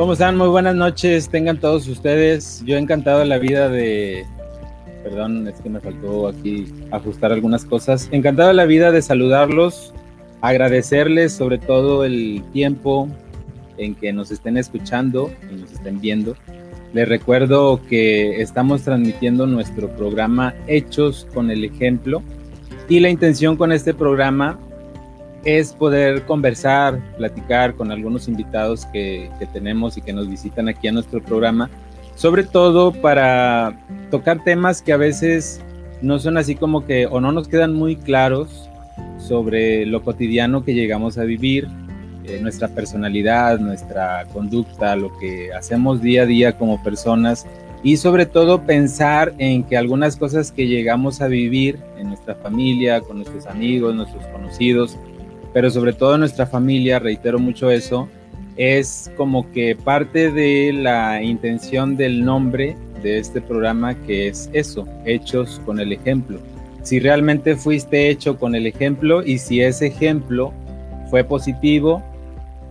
¿Cómo están? Muy buenas noches, tengan todos ustedes. Yo he encantado la vida de... Perdón, es que me faltó aquí ajustar algunas cosas. Encantado la vida de saludarlos, agradecerles sobre todo el tiempo en que nos estén escuchando y nos estén viendo. Les recuerdo que estamos transmitiendo nuestro programa Hechos con el Ejemplo y la intención con este programa es poder conversar, platicar con algunos invitados que, tenemos y que nos visitan aquí a nuestro programa, sobre todo para tocar temas que a veces no son así como que o no nos quedan muy claros sobre lo cotidiano que llegamos a vivir, eh, nuestra personalidad, nuestra conducta, lo que hacemos día a día como personas y sobre todo pensar en que algunas cosas que llegamos a vivir en nuestra familia, con nuestros amigos, nuestros conocidos, pero sobre todo nuestra familia, reitero mucho eso, es como que parte de la intención del nombre de este programa que es eso, hechos con el ejemplo. Si realmente fuiste hecho con el ejemplo y si ese ejemplo fue positivo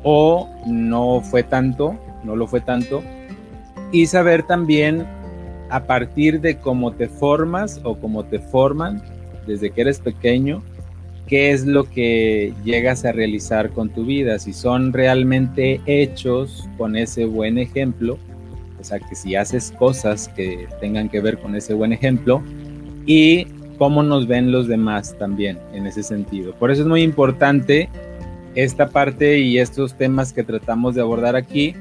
o no fue tanto, no lo fue tanto, y saber también a partir de cómo te formas o cómo te forman desde que eres pequeño, qué es lo que llegas a realizar con tu vida, si son realmente hechos con ese buen ejemplo, o sea, que si haces cosas que tengan que ver con ese buen ejemplo y cómo nos ven los demás también en ese sentido. Por eso es muy importante esta parte y estos temas que tratamos de abordar aquí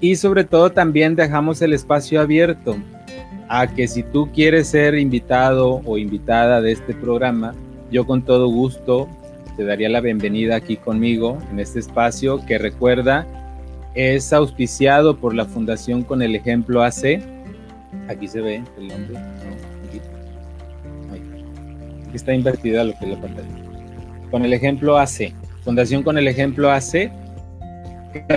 y sobre todo también dejamos el espacio abierto a que si tú quieres ser invitado o invitada de este programa, yo con todo gusto te daría la bienvenida aquí conmigo en este espacio que recuerda es auspiciado por la Fundación con el Ejemplo AC. Aquí se ve el nombre. aquí. está invertida lo que es la pantalla. Con el Ejemplo AC. Fundación con el Ejemplo AC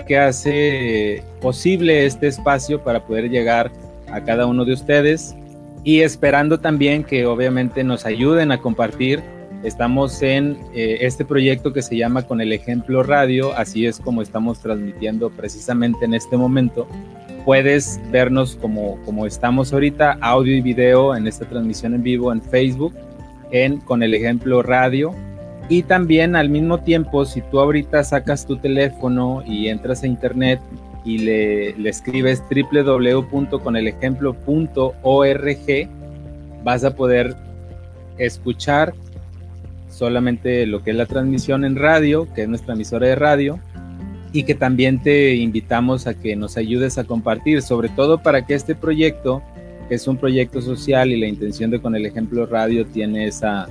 que hace posible este espacio para poder llegar a cada uno de ustedes y esperando también que obviamente nos ayuden a compartir Estamos en eh, este proyecto que se llama Con el Ejemplo Radio, así es como estamos transmitiendo precisamente en este momento. Puedes vernos como, como estamos ahorita, audio y video en esta transmisión en vivo en Facebook, en Con el Ejemplo Radio. Y también al mismo tiempo, si tú ahorita sacas tu teléfono y entras a internet y le, le escribes www.conelejemplo.org, vas a poder escuchar solamente lo que es la transmisión en radio, que es nuestra emisora de radio, y que también te invitamos a que nos ayudes a compartir, sobre todo para que este proyecto, que es un proyecto social y la intención de con el ejemplo radio tiene esa,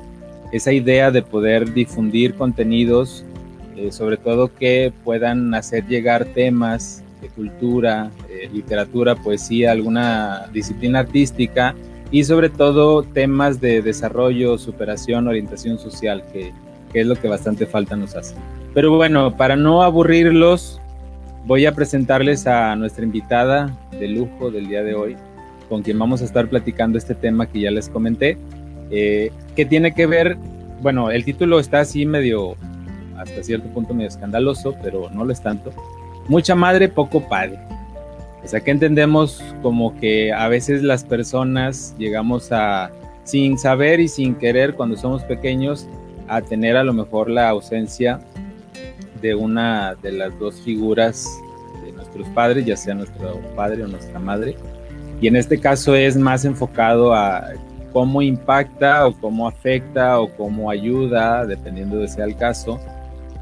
esa idea de poder difundir contenidos, eh, sobre todo que puedan hacer llegar temas de cultura, eh, literatura, poesía, alguna disciplina artística y sobre todo temas de desarrollo, superación, orientación social, que, es lo que bastante falta nos hace. Pero bueno, para no aburrirlos, voy a presentarles a nuestra invitada de lujo del día de hoy, con quien vamos a estar platicando este tema que ya les comenté, eh, que tiene que ver, bueno, el título está así medio, hasta cierto punto medio escandaloso, pero no lo es tanto. Mucha madre, poco padre. Sea, que entendemos como que a veces las personas llegamos a, sin saber y sin querer, cuando somos pequeños, a tener a lo mejor la ausencia de una de las dos figuras de nuestros padres, ya sea nuestro padre o nuestra madre. Y en este caso es más enfocado a cómo impacta o cómo afecta o cómo ayuda, dependiendo de sea el caso,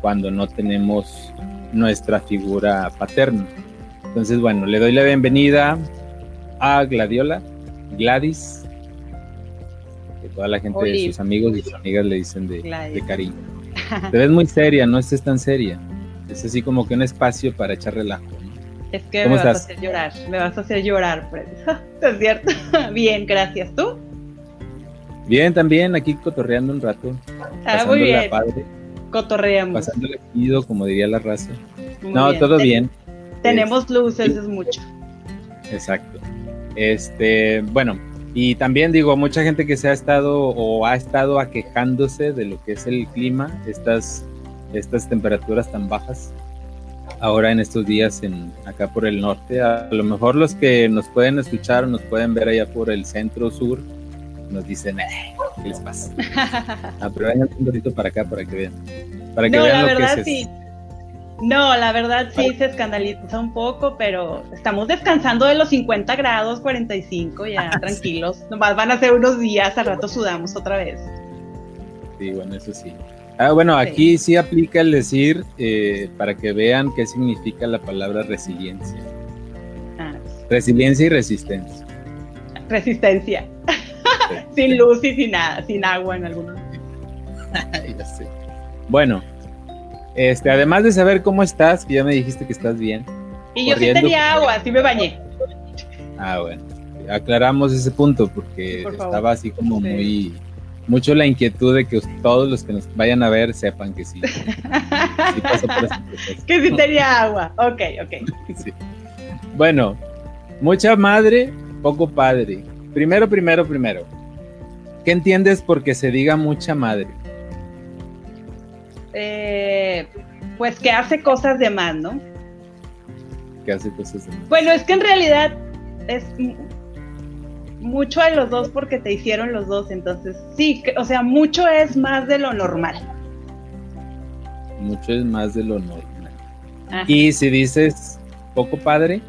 cuando no tenemos nuestra figura paterna. Entonces, bueno, le doy la bienvenida a Gladiola, Gladys, que toda la gente de sus amigos y sus amigas le dicen de, cariño. Te ves muy seria, no estés tan seria. Es así como que un espacio para echar relajo. Es que me vas a hacer llorar, me vas a hacer llorar, ¿Es cierto? Bien, gracias. ¿Tú? Bien, también aquí cotorreando un rato. Ah, muy bien. Cotorreamos. Pasándole ido, como diría la raza. no, todo bien. Tenemos luces, es mucho. Exacto. Este, bueno, y también digo, mucha gente que se ha estado o ha estado aquejándose de lo que es el clima, estas, estas temperaturas tan bajas. ahora en estos días en acá por el norte. A lo mejor los que nos pueden escuchar, nos pueden ver allá por el centro sur, nos dicen, eh, ¿qué les pasa? ah, pero vengan un ratito para acá para que vean. Para que no, vean la lo verdad que es. sí. No, la verdad sí se escandaliza un poco, pero estamos descansando de los 50 grados, 45, ya tranquilos. Nomás van a ser unos días, al rato sudamos otra vez. Sí, bueno, eso sí. Ah, bueno, aquí sí, aplica el decir eh, para que vean qué significa la palabra resiliencia. Ah, Resiliencia y resistencia. resistencia. sin luz y sin nada, sin agua en algunos. Ya sé. Bueno, este, además de saber cómo estás, que ya me dijiste que estás bien. Y yo sí tenía agua, sí me bañé. Ah, bueno. Aclaramos ese punto porque Por favor. estaba así como Sí. muy mucho la inquietud de que todos los que nos vayan a ver sepan que sí. sí pasó por ese proceso. que sí tenía agua. Ok, ok. Sí. Bueno, mucha madre, poco padre. Primero, primero, primero. ¿Qué entiendes porque se diga mucha madre? Eh, pues que hace cosas de más, ¿no? Que hace cosas de- Bueno, es que en realidad es mucho de los dos porque te hicieron los dos, entonces sí, que- o sea, mucho es más de lo normal. mucho es más de lo normal. Ajá. Y si dices poco padre,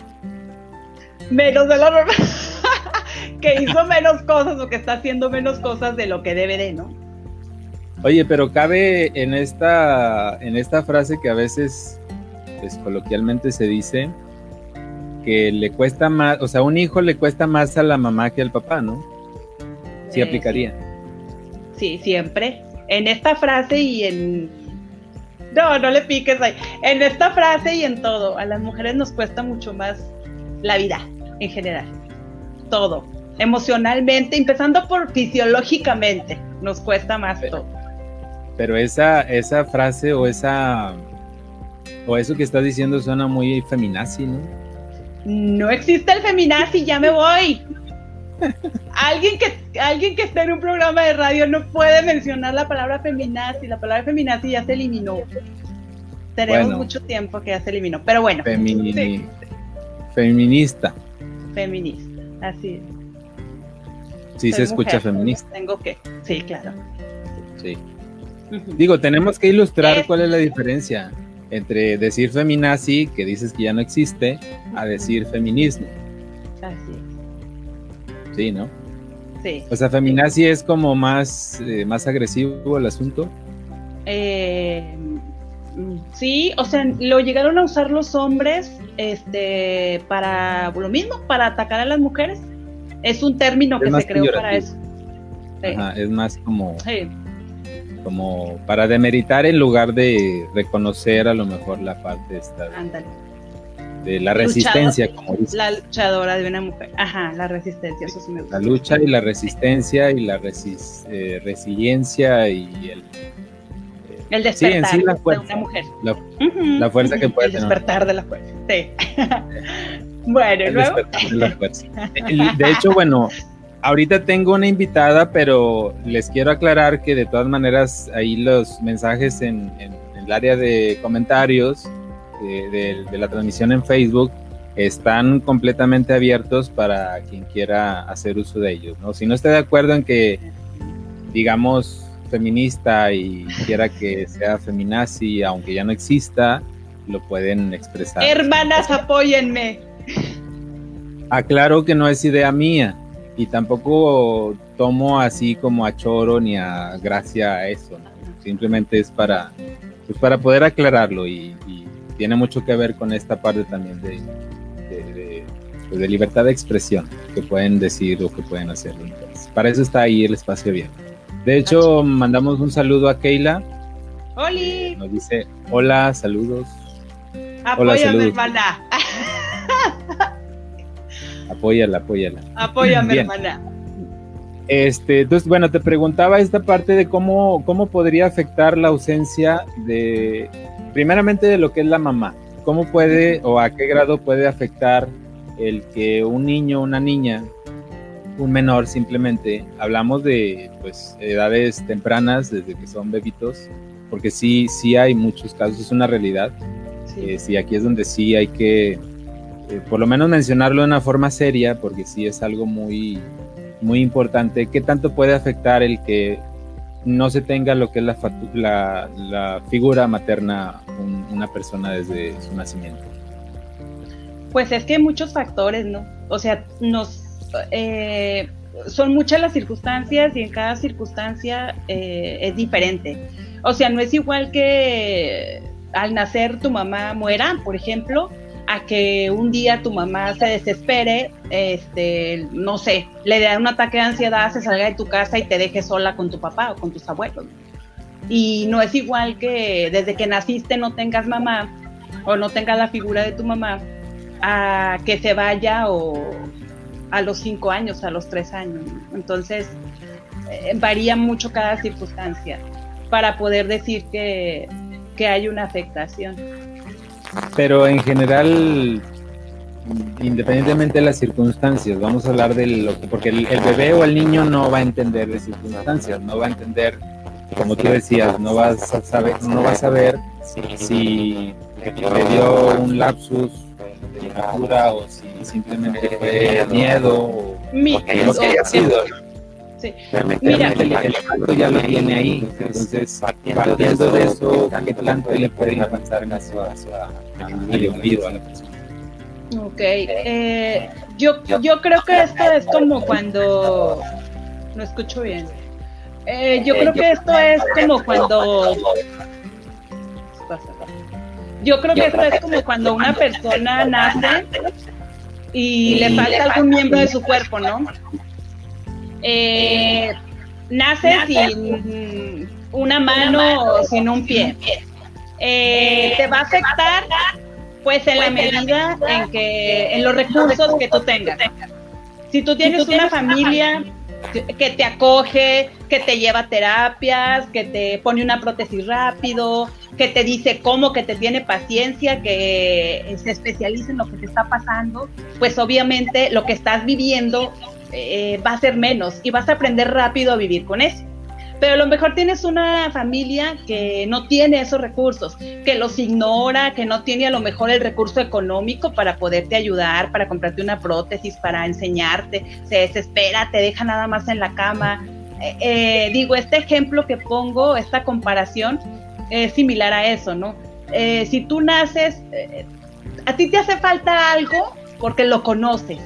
Menos de lo normal. que hizo menos cosas o que está haciendo menos cosas de lo que debe de, ¿no? Oye, pero cabe en esta, en esta frase que a veces, pues coloquialmente se dice, que le cuesta más, o sea, un hijo le cuesta más a la mamá que al papá, ¿no? Sí Eh, aplicaría. Sí, siempre. En esta frase y en... No, no le piques ahí. En esta frase y en todo. A las mujeres nos cuesta mucho más la vida en general. Todo. Emocionalmente, empezando por fisiológicamente, nos cuesta más Pero- todo. Pero esa, esa frase o esa, o eso que estás diciendo suena muy feminazi, ¿no? No existe el feminazi, ya me voy. Alguien que, alguien que esté en un programa de radio no puede mencionar la palabra feminazi. La palabra feminazi ya se eliminó. Tenemos Bueno. mucho tiempo que ya se eliminó. Pero bueno, Femini- Sí. Feminista. feminista. Así es. Sí se escucha feminista, Tengo que. Sí, claro. sí. Digo, tenemos que ilustrar Es- cuál es la diferencia entre decir feminazi, que dices que ya no existe, a decir feminismo. Así Sí, ¿no? es. Sí. O sea, feminazi es como más, eh, más agresivo el asunto. Eh, sí, o sea, lo llegaron a usar los hombres este, para lo mismo, para atacar a las mujeres. Es un término Es que se creó para eso. Sí. Ajá, es más como, Sí. Como para demeritar en lugar de reconocer a lo mejor la parte esta de, de la resistencia, como dice. La luchadora de una mujer. Ajá, la resistencia, eso sí me gusta. La lucha y la resistencia y la resis- eh, resiliencia y el, El Sí, en despertar sí la de fuerza. una mujer. la, fuerza que puede El tener. despertar de la fuerza. Sí. bueno, el luego. despertar de la fuerza. El- De hecho, bueno, ahorita tengo una invitada, pero les quiero aclarar que de todas maneras ahí los mensajes en, en- en el área de comentarios de, de- de la transmisión en Facebook están completamente abiertos para quien quiera hacer uso de ellos. ¿no? Si no está de acuerdo en que, digamos, feminista y quiera que sea feminazi, aunque ya no exista, lo pueden expresar. Hermanas, apóyenme. Aclaro que no es idea mía y tampoco tomo así como a choro ni a gracia a eso. ¿no? Simplemente es para, pues para poder aclararlo y, y tiene mucho que ver con esta parte también de, de, de- pues de libertad de expresión que pueden decir o que pueden hacer. Entonces, para eso está ahí el espacio abierto. De hecho, mandamos un saludo a Keila. Oli, Nos dice, hola, saludos, apóyame, saludos. Apóyala, apóyala. Apóyame, Bien. hermana. Este, entonces, bueno, te preguntaba esta parte de cómo, cómo podría afectar la ausencia de, primeramente de lo que es la mamá. ¿Cómo puede o a qué grado puede afectar el que un niño, una niña, un menor simplemente, hablamos de pues edades tempranas, desde que son bebitos, porque sí, sí hay muchos casos, es una realidad, Sí. sí, aquí es donde sí hay que, por lo menos mencionarlo de una forma seria, porque sí es algo muy, muy importante. ¿Qué tanto puede afectar el que no se tenga lo que es la, la, figura materna una persona desde su nacimiento? Pues es que hay muchos factores, ¿no? O sea, nos eh, son muchas las circunstancias y en cada circunstancia eh, es diferente. O sea, no es igual que al nacer tu mamá muera, por ejemplo, a que un día tu mamá se desespere, este, no sé, le dé un ataque de ansiedad, se salga de tu casa y te deje sola con tu papá o con tus abuelos. Y no es igual que desde que naciste no tengas mamá o no tengas la figura de tu mamá, a que se vaya o a los cinco años, a los tres años. Entonces, eh, varía mucho cada circunstancia para poder decir que, que hay una afectación. Pero en general, independientemente de las circunstancias, vamos a hablar de lo que, porque el, bebé o el niño no va a entender de circunstancias, no va a entender, como tú decías, no vas a saber, no va a saber si le dio un lapsus de locura o si simplemente fue miedo o, lo que haya sido. Sí. Mira, el, ya lo tiene ahí, entonces partiendo de eso, ¿qué tanto le puede avanzar en su, a, individuo, a la persona? Ok, eh, yo, yo creo que esto es como cuando, no escucho bien, eh, yo creo que esto es como cuando, yo creo que esto es como cuando una persona nace y le falta algún miembro de su cuerpo, ¿no? Eh, nace sin una mano o sin un pie. Eh, te va a afectar pues en la medida en que en los recursos que tú tengas. Si tú tienes una familia que te acoge, que te lleva terapias, que te pone una prótesis rápido, que te dice cómo, que te tiene paciencia, que se especializa en lo que te está pasando, pues obviamente lo que estás viviendo eh, va a ser menos y vas a aprender rápido a vivir con eso. Pero a lo mejor tienes una familia que no tiene esos recursos, que los ignora, que no tiene a lo mejor el recurso económico para poderte ayudar, para comprarte una prótesis, para enseñarte, se desespera, te deja nada más en la cama. Eh, eh, digo, este ejemplo que pongo, esta comparación, es similar a eso, ¿no? si tú naces, a ti te hace falta algo porque lo conoces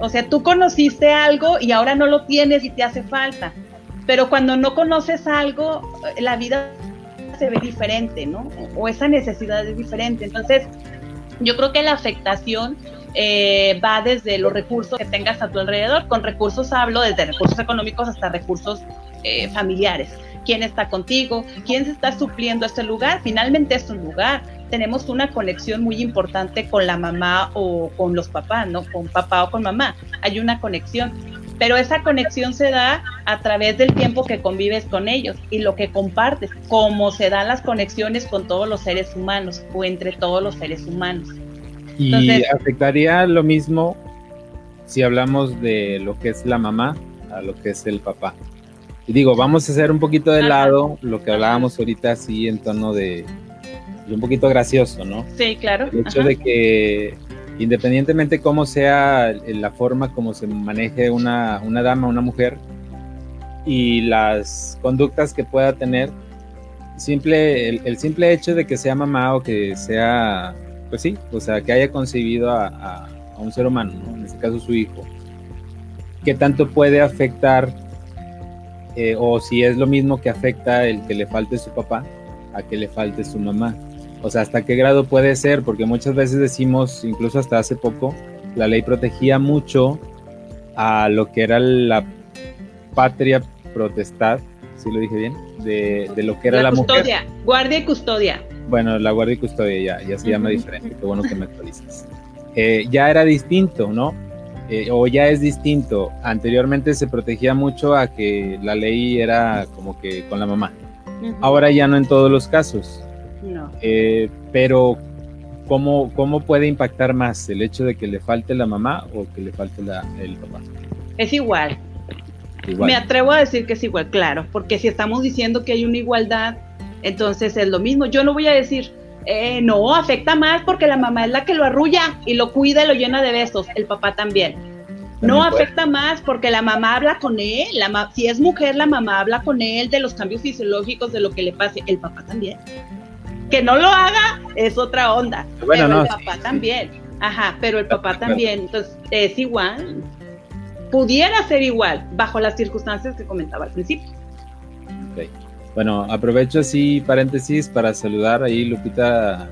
o sea, tú conociste algo y ahora no lo tienes y te hace falta. Pero cuando no conoces algo, la vida se ve diferente, ¿no? O esa necesidad es diferente. Entonces, yo creo que la afectación eh, va desde los recursos que tengas a tu alrededor. Con recursos hablo desde recursos económicos hasta recursos eh, familiares. ¿Quién está contigo? ¿Quién se está supliendo este lugar? Finalmente es un lugar tenemos una conexión muy importante con la mamá o con los papás, ¿no? Con papá o con mamá. Hay una conexión. Pero esa conexión se da a través del tiempo que convives con ellos y lo que compartes, como se dan las conexiones con todos los seres humanos o entre todos los seres humanos. Y afectaría lo mismo si hablamos de lo que es la mamá a lo que es el papá. Y digo, vamos a hacer un poquito de lado lo que hablábamos ahorita así en tono de, un poquito gracioso, ¿no? Sí, claro. El hecho de que independientemente cómo sea la forma como se maneje una, una dama, una mujer, y las conductas que pueda tener, simple, el, simple hecho de que sea mamá o que sea, pues sí, o sea, que haya concebido a, un ser humano, en este caso su hijo, ¿qué tanto puede afectar eh, o si es lo mismo que afecta el que le falte su papá a que le falte su mamá? O sea, ¿hasta qué grado puede ser? Porque muchas veces decimos, incluso hasta hace poco, la ley protegía mucho a lo que era la patria protestad, si lo dije bien, de, lo que era la, custodia, guardia y custodia. Bueno, la guardia y custodia ya, ya se llama diferente, qué bueno que me actualizas. Eh, ya era distinto, ¿no? Eh, o ya es distinto. Anteriormente se protegía mucho a que la ley era como que con la mamá. Ahora ya no en todos los casos. No. Eh, pero, ¿cómo, ¿cómo puede impactar más el hecho de que le falte la mamá o que le falte la, el papá? Es igual. Me atrevo a decir que es igual, claro, porque si estamos diciendo que hay una igualdad, entonces es lo mismo. Yo no voy a decir, Eh, no, afecta más porque la mamá es la que lo arrulla y lo cuida y lo llena de besos, el papá también. No afecta más porque la mamá habla con él, la si es mujer la mamá habla con él de los cambios fisiológicos, de lo que le pase, el papá también. Que no lo haga es otra onda, bueno, pero el papá también. Ajá, pero el papá también, entonces es igual. Pudiera ser igual bajo las circunstancias que comentaba al principio. Bueno, aprovecho así paréntesis para saludar ahí Lupita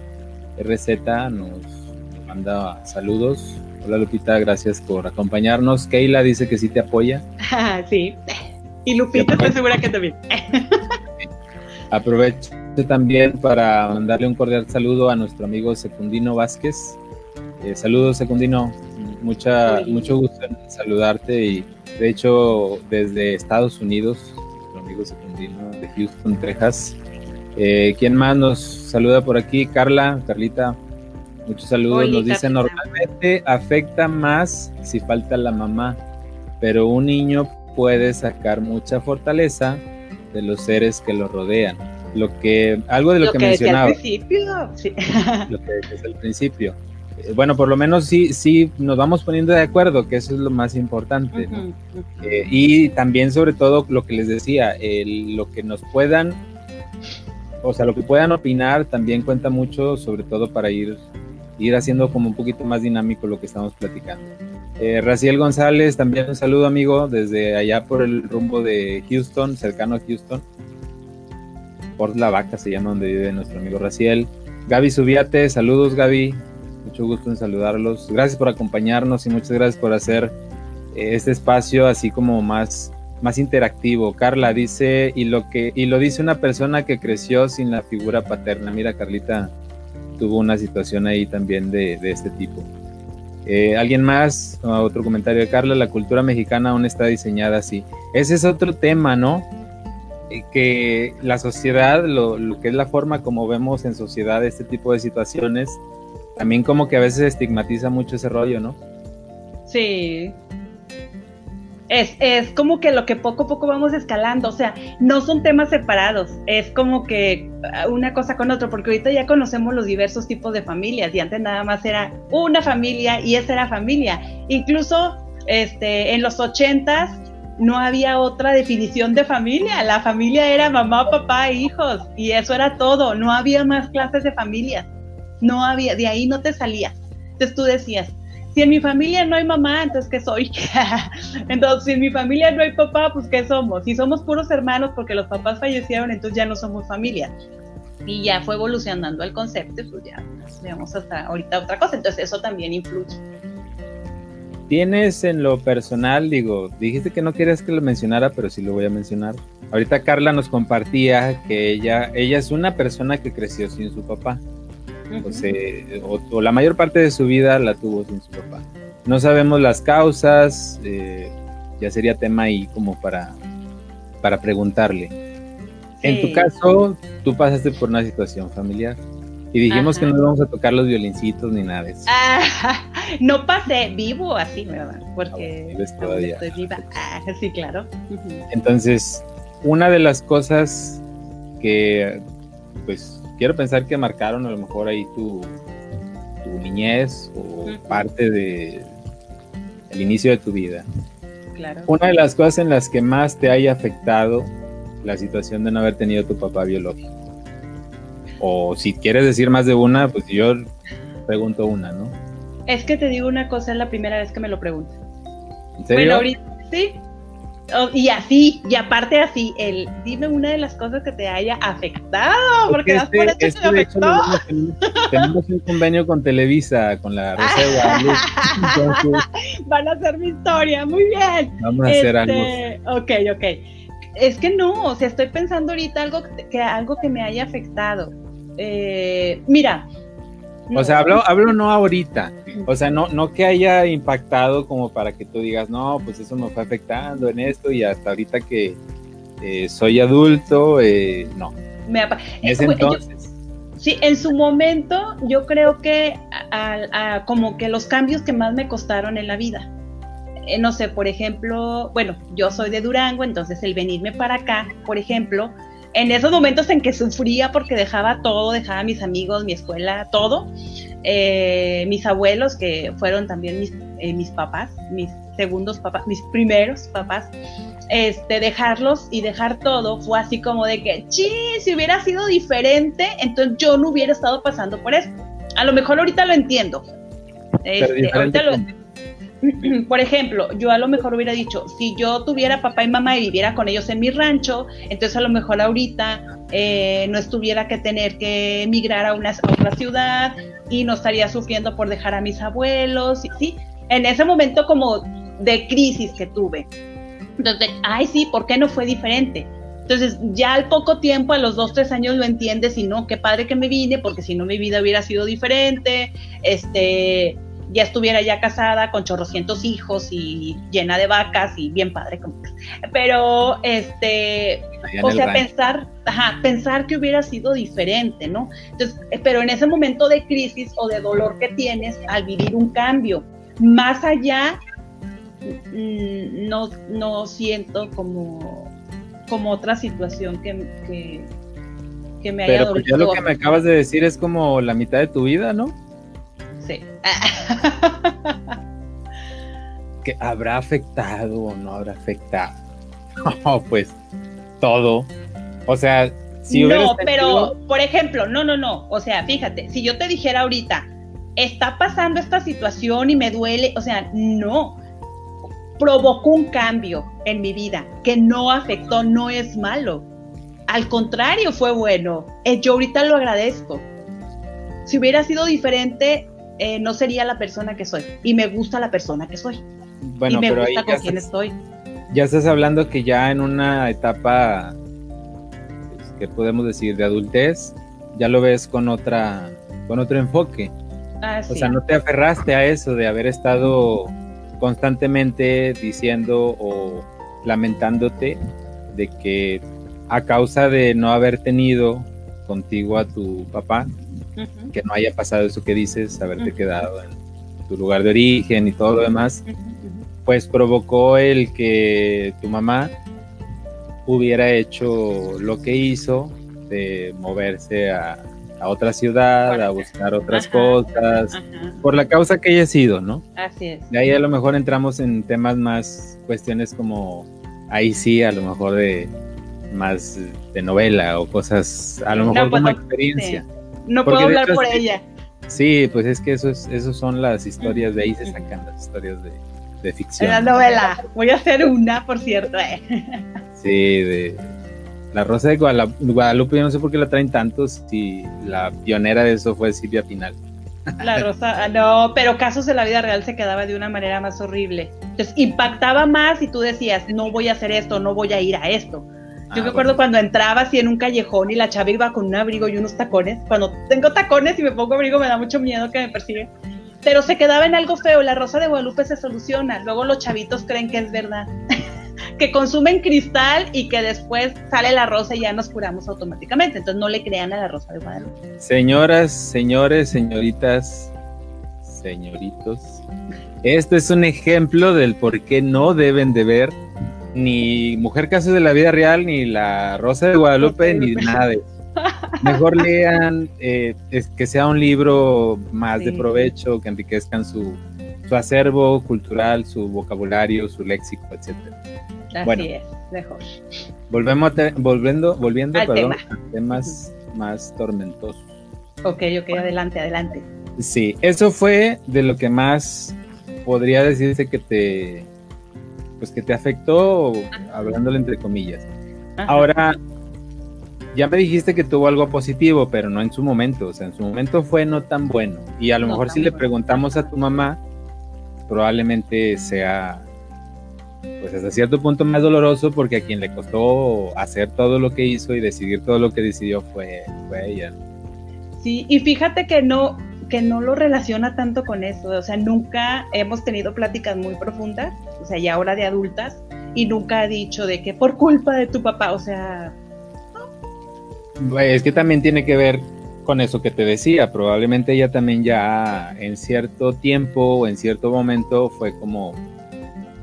RZ nos manda saludos. Hola Lupita, gracias por acompañarnos. Keila dice que sí te apoya. sí. Y Lupita estoy segura que también. Aprovecho también para mandarle un cordial saludo a nuestro amigo Secundino Vázquez. Eh, saludos Secundino, mucha, mucho gusto en saludarte y de hecho desde Estados Unidos de Houston, Texas. Eh, ¿Quién más nos saluda por aquí? Carla, Carlita, muchos saludos. nos dice, normalmente afecta más si falta la mamá, pero un niño puede sacar mucha fortaleza de los seres que lo rodean. Lo que, algo de lo, que, mencionaba. principio, Lo que es el principio. Eh, bueno, por lo menos sí, sí nos vamos poniendo de acuerdo, que eso es lo más importante. Eh, y también sobre todo lo que les decía, lo que nos puedan, o sea, lo que puedan opinar también cuenta mucho, sobre todo para ir, ir haciendo como un poquito más dinámico lo que estamos platicando. Eh, Raciel González, también un saludo amigo desde allá por el rumbo de Houston, cercano a Houston. Por la vaca se llama donde vive nuestro amigo Raciel. Gaby Subiate, saludos Gaby, mucho gusto en saludarlos. Gracias por acompañarnos y muchas gracias por hacer eh, este espacio así como más, más interactivo. Carla dice, y lo, que, y lo dice una persona que creció sin la figura paterna. Mira, Carlita tuvo una situación ahí también de, este tipo. Eh, ¿Alguien más? Otro comentario de Carla, la cultura mexicana aún está diseñada así. Ese es otro tema, ¿no? Que la sociedad, lo, lo, que es la forma como vemos en sociedad este tipo de situaciones, también como que a veces estigmatiza mucho ese rollo, ¿no? Sí. Es, es como que lo que poco a poco vamos escalando, o sea, no son temas separados, es como que una cosa con otra, porque ahorita ya conocemos los diversos tipos de familias y antes nada más era una familia y esa era familia. Incluso este, en los ochentas no había otra definición de familia, la familia era mamá, papá e hijos y eso era todo, no había más clases de familias. No había, de ahí no te salías. Entonces tú decías, si en mi familia no hay mamá, entonces ¿qué soy? entonces, si en mi familia no hay papá, pues ¿qué somos? Si somos puros hermanos porque los papás fallecieron, entonces ya no somos familia. Y ya fue evolucionando el concepto, pues ya, digamos, hasta ahorita otra cosa. Entonces eso también influye. ¿Tienes en lo personal, digo, dijiste que no querías que lo mencionara, pero sí lo voy a mencionar. Ahorita Carla nos compartía que ella, ella es una persona que creció sin su papá o, la mayor parte de su vida la tuvo sin su papá. No sabemos las causas, eh, ya sería tema ahí como para, para preguntarle. En tu caso, tú pasaste por una situación familiar. Y dijimos que no íbamos a tocar los violincitos ni nada de eso. Ah, no pasé vivo así, ¿verdad? Porque ah, todavía. estoy viva. Ah, sí, claro. Entonces, una de las cosas que, pues, quiero pensar que marcaron a lo mejor ahí tu, tu niñez o parte de el inicio de tu vida. Claro. Una de las cosas en las que más te haya afectado la situación de no haber tenido tu papá biológico. O si quieres decir más de una, pues yo pregunto una, ¿no? Es que te digo una cosa, es la primera vez que me lo pregunto. ¿En serio? Bueno, ahorita sí, Oh, y así, y aparte así, el dime una de las cosas que te haya afectado, porque, das por hecho que me afectó. tenemos, un convenio con Televisa, con la de Van a hacer mi historia, muy bien. Vamos a hacer algo. Este, ok, ok. Es que no, o sea, estoy pensando ahorita algo que, algo que me haya afectado. Eh, mira, o sea, hablo, hablo no ahorita, o sea, no, no que haya impactado como para que tú digas, no, pues eso me fue afectando en esto y hasta ahorita que eh, soy adulto, eh, no. Me es entonces. sí, en su momento yo creo que como que los cambios que más me costaron en la vida. Eh, no sé, por ejemplo, bueno, yo soy de Durango, entonces el venirme para acá, por ejemplo, en esos momentos en que sufría porque dejaba todo, dejaba a mis amigos, mi escuela, todo, eh, mis abuelos, que fueron también mis, eh, mis papás, mis segundos papás, mis primeros papás, este, dejarlos y dejar todo fue así como de que, sí, si hubiera sido diferente, entonces yo no hubiera estado pasando por esto. A lo mejor ahorita lo entiendo. Este, ahorita lo, por ejemplo, yo a lo mejor hubiera dicho, si yo tuviera papá y mamá y viviera con ellos en mi rancho, entonces a lo mejor ahorita eh, no estuviera que tener que emigrar a una, otra ciudad y no estaría sufriendo por dejar a mis abuelos, ¿sí? En ese momento como de crisis que tuve. Entonces, ay, sí, ¿por qué no fue diferente? Entonces, ya al poco tiempo, a los dos, tres años, lo entiendes y no, qué padre que me vine, porque si no mi vida hubiera sido diferente, este, ya estuviera ya casada con chorrocientos hijos y llena de vacas y bien padre. Pero, este, o sea, pensar, ajá, pensar que hubiera sido diferente, ¿no? Entonces, eh, pero en ese momento de crisis o de dolor que tienes al vivir un cambio, más allá, mm, no, no siento como, como otra situación que, que, que me haya Pero pues ya lo que me acabas de decir es como la mitad de tu vida, ¿no? que habrá afectado o no habrá afectado. Pues todo. O sea, si No, pero, por ejemplo, no, no, no. O sea, fíjate, si yo te dijera ahorita, está pasando esta situación y me duele, o sea, no. Provocó un cambio en mi vida que no afectó, no es malo. Al contrario, fue bueno. Eh, yo ahorita lo agradezco. Si hubiera sido diferente, eh, no sería la persona que soy. Y me gusta la persona que soy. Bueno, y me gusta con quién estoy. Ya estás hablando que ya en una etapa, pues, que podemos decir, de adultez, ya lo ves con otra, con otro enfoque. Ah, o sea, no te aferraste a eso de haber estado constantemente diciendo o lamentándote de que a causa de no haber tenido contigo a tu papá, que no haya pasado eso que dices, haberte quedado en tu lugar de origen y todo lo demás, pues provocó el que tu mamá hubiera hecho lo que hizo de moverse a, otra ciudad, a buscar otras cosas, por la causa que haya sido, ¿no? Así es. De ahí a lo mejor entramos en temas más, cuestiones como, ahí sí, a lo mejor de más de novela o cosas, a lo mejor como experiencia. No puedo hablar por ella. Sí, pues es que eso es, esos son las historias, de ahí se sacan las historias de, de ficción. la novela. Voy a hacer una, por cierto. Eh. Sí, de La Rosa de Guadalupe, yo no sé por qué la traen tantos, si la pionera de eso fue Silvia Pinal. La Rosa, ah, no, pero casos de la vida real se quedaba de una manera más horrible. Entonces impactaba más y tú decías, no voy a hacer esto, no voy a ir a esto. Yo me ah, acuerdo cuando entraba así en un callejón y la chava iba con un abrigo y unos tacones. Cuando tengo tacones y me pongo abrigo me da mucho miedo que me persiguen. Pero se quedaba en algo feo. La rosa de Guadalupe se soluciona. Luego los chavitos creen que es verdad. que consumen cristal y que después sale la rosa y ya nos curamos automáticamente. Entonces no le crean a la rosa de Guadalupe. Señoras, señores, señoritas, señoritos. Este es un ejemplo del por qué no deben de ver ni Mujer Casos de la Vida Real, ni La Rosa de Guadalupe, ni nada de eso. Mejor lean, eh, es que sea un libro más de provecho, que enriquezcan su, su, acervo cultural, su vocabulario, su léxico, etc. Así es, mejor. Volvemos volviendo, volviendo perdón, a temas más tormentosos. Ok, ok, adelante, adelante. Sí, eso fue de lo que más podría decirse que te pues que te afectó, hablándole entre comillas. Ahora, ya me dijiste que tuvo algo positivo, pero no en su momento, o sea, en su momento fue no tan bueno. Y a lo mejor si le preguntamos a tu mamá, probablemente sea, pues hasta cierto punto más doloroso, porque a quien le costó hacer todo lo que hizo y decidir todo lo que decidió fue, fue ella. Sí, y fíjate que no, que no lo relaciona tanto con eso, o sea, nunca hemos tenido pláticas muy profundas, sea, ya ahora de adultas, y nunca ha dicho de que por culpa de tu papá, o sea... Es que también tiene que ver con eso que te decía, probablemente ella también ya en cierto tiempo o en cierto momento fue como,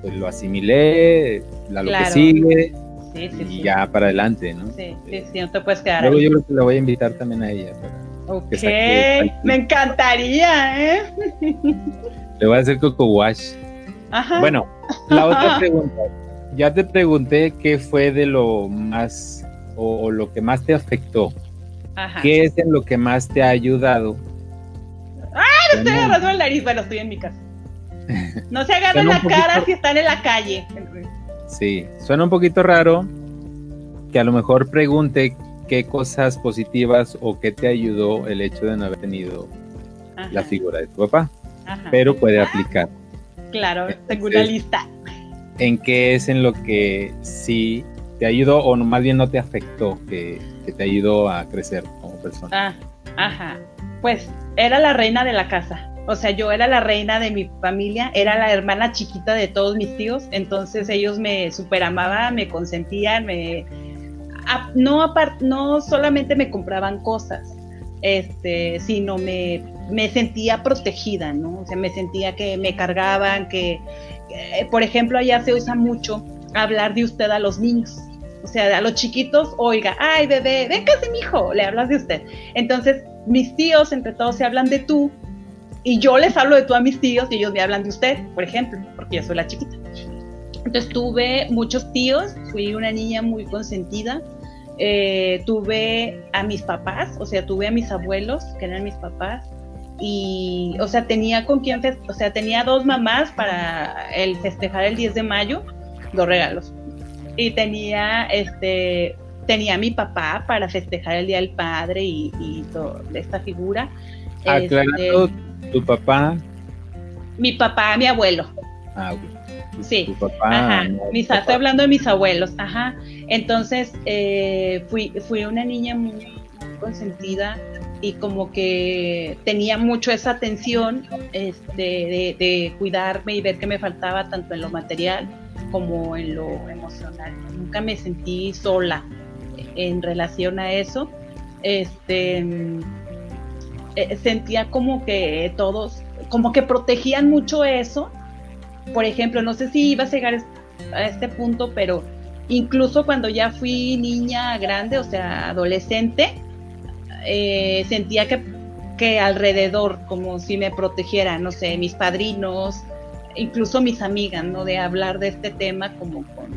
pues lo asimilé, la lo que sigue, Sí, sí, y ya para adelante, ¿no? Sí, sí, sí, no te puedes quedar Luego ahí. yo creo que la voy a invitar también a ella. Para Ok, me encantaría, ¿eh? Le voy a hacer coco wash. Ajá. Bueno, la otra pregunta. Ya te pregunté qué fue de lo más o, o lo que más te afectó. Ajá. ¿Qué es en lo que más te ha ayudado? Me estoy agarrando el nariz, bueno, estoy en mi casa. No se agarren Suena la poquito- cara si están en la calle. Sí, suena un poquito raro que a lo mejor pregunte qué cosas positivas o qué te ayudó el hecho de no haber tenido Ajá, la figura de tu papá, ajá. pero puede aplicar. Claro, tengo una lista. ¿En qué es en lo que sí te ayudó o no, más bien no te afectó, que, que te ayudó a crecer como persona? Ah, ajá. Pues era la reina de la casa. O sea, yo era la reina de mi familia, era la hermana chiquita de todos mis tíos, entonces ellos me superamaban, me consentían, me a- no apar- no solamente me compraban cosas, este, sino me, me sentía protegida, ¿no? O sea, me sentía que me cargaban, que, por ejemplo, allá se usa mucho hablar de usted a los niños. O sea, a los chiquitos, oiga, ay bebé, ven casi mi hijo, le hablas de usted. Entonces, mis tíos, entre todos, se hablan de tú, y yo les hablo de tú a mis tíos y ellos me hablan de usted, por ejemplo, porque yo soy la chiquita. Entonces tuve muchos tíos, fui una niña muy consentida, eh, tuve a mis papás, o sea, tuve a mis abuelos, que eran mis papás, y, o sea, tenía con quién, o sea, tenía dos mamás para el festejar el 10 de mayo, dos regalos, y tenía, este, tenía a mi papá para festejar el Día del Padre y, y toda esta figura. Aclarando, Este, tu papá, mi papá, mi abuelo. ah. Sí. tu papá, Ajá, no, mis- tu papá. estoy hablando de mis abuelos, ajá. Entonces, eh, fui, fui una niña muy consentida y como que tenía mucho esa atención este, de, cuidarme y ver que me faltaba tanto en lo material como en lo emocional. Nunca me sentí sola en relación a eso. Este, mm, eh, sentía como que todos, como que protegían mucho eso por ejemplo, no sé si ibas a llegar a este punto, pero incluso cuando ya fui niña grande, o sea, adolescente, eh, sentía que, que alrededor, como si me protegiera, no sé, mis padrinos, incluso mis amigas, ¿no? De hablar de este tema como con,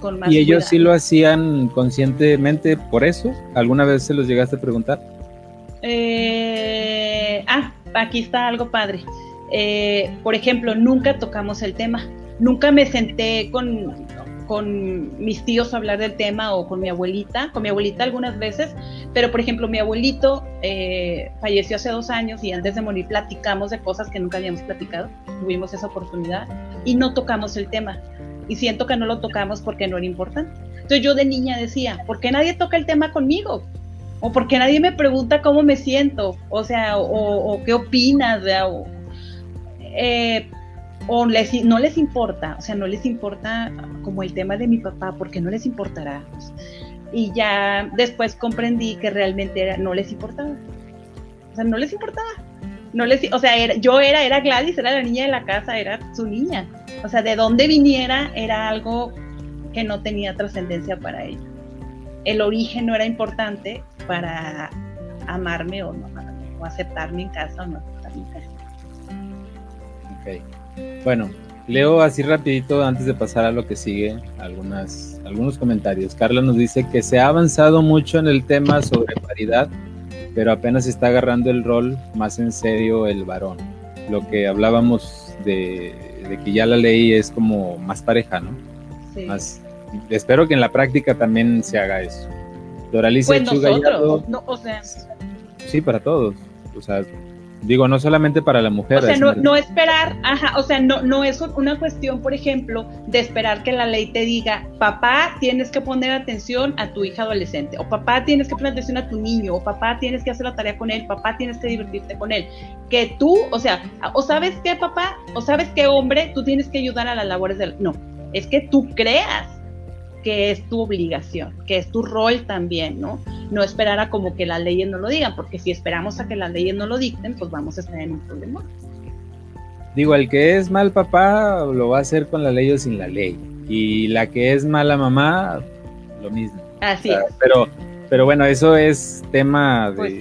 con más ¿Y ellos sí lo hacían conscientemente por eso? ¿Alguna vez se los llegaste a preguntar? Eh, ah, aquí está algo padre. Eh, por ejemplo, nunca tocamos el tema. Nunca me senté con, con mis tíos a hablar del tema o con mi abuelita, con mi abuelita algunas veces, pero por ejemplo mi abuelito eh, falleció hace dos años y antes de morir platicamos de cosas que nunca habíamos platicado, tuvimos esa oportunidad y no tocamos el tema. Y siento que no lo tocamos porque no era importante. Entonces yo de niña decía, ¿por qué nadie toca el tema conmigo? O porque nadie me pregunta cómo me siento, o sea, o, o qué opinas, o, eh, o les, no les importa, o sea, no les importa como el tema de mi papá, porque no les importará. Y ya después comprendí que realmente era, no les importaba. O sea, no les importaba. No les, o sea, yo era, era Gladys, era la niña de la casa, era su niña. O sea, de dónde viniera era algo que no tenía trascendencia para ella. El origen no era importante para amarme o no amarme, o aceptarme en casa o no aceptarme en casa. Ok. Bueno, leo así rapidito antes de pasar a lo que sigue algunas, algunos comentarios. Carla nos dice que se ha avanzado mucho en el tema sobre paridad, pero apenas está agarrando el rol más en serio el varón. Lo que hablábamos de, de que ya la ley es como más pareja, ¿no? Sí. Más, espero que en la práctica también se haga eso. Doralicia Pues nosotros, no, o sea, sí, para todos. O sea, digo, no solamente para la mujer. o sea, no esperar, ajá, o sea, no, no es una cuestión, por ejemplo, de esperar que la ley te diga, papá, tienes que poner atención a tu hija adolescente, o papá, tienes que poner atención a tu niño, o papá, tienes que hacer la tarea con él, papá, tienes que divertirte con él. Que tú, o sea, o sabes qué, papá, o sabes qué, hombre, tú tienes que ayudar a las labores del... No, es que tú creas que es tu obligación, que es tu rol también, ¿no? No esperar a como que las leyes no lo digan, porque si esperamos a que las leyes no lo dicten, pues vamos a estar en un problema. Digo, el que es mal papá lo va a hacer con la ley o sin la ley. Y la que es mala mamá, lo mismo. Así es. Pero, pero bueno, eso es tema de, Pues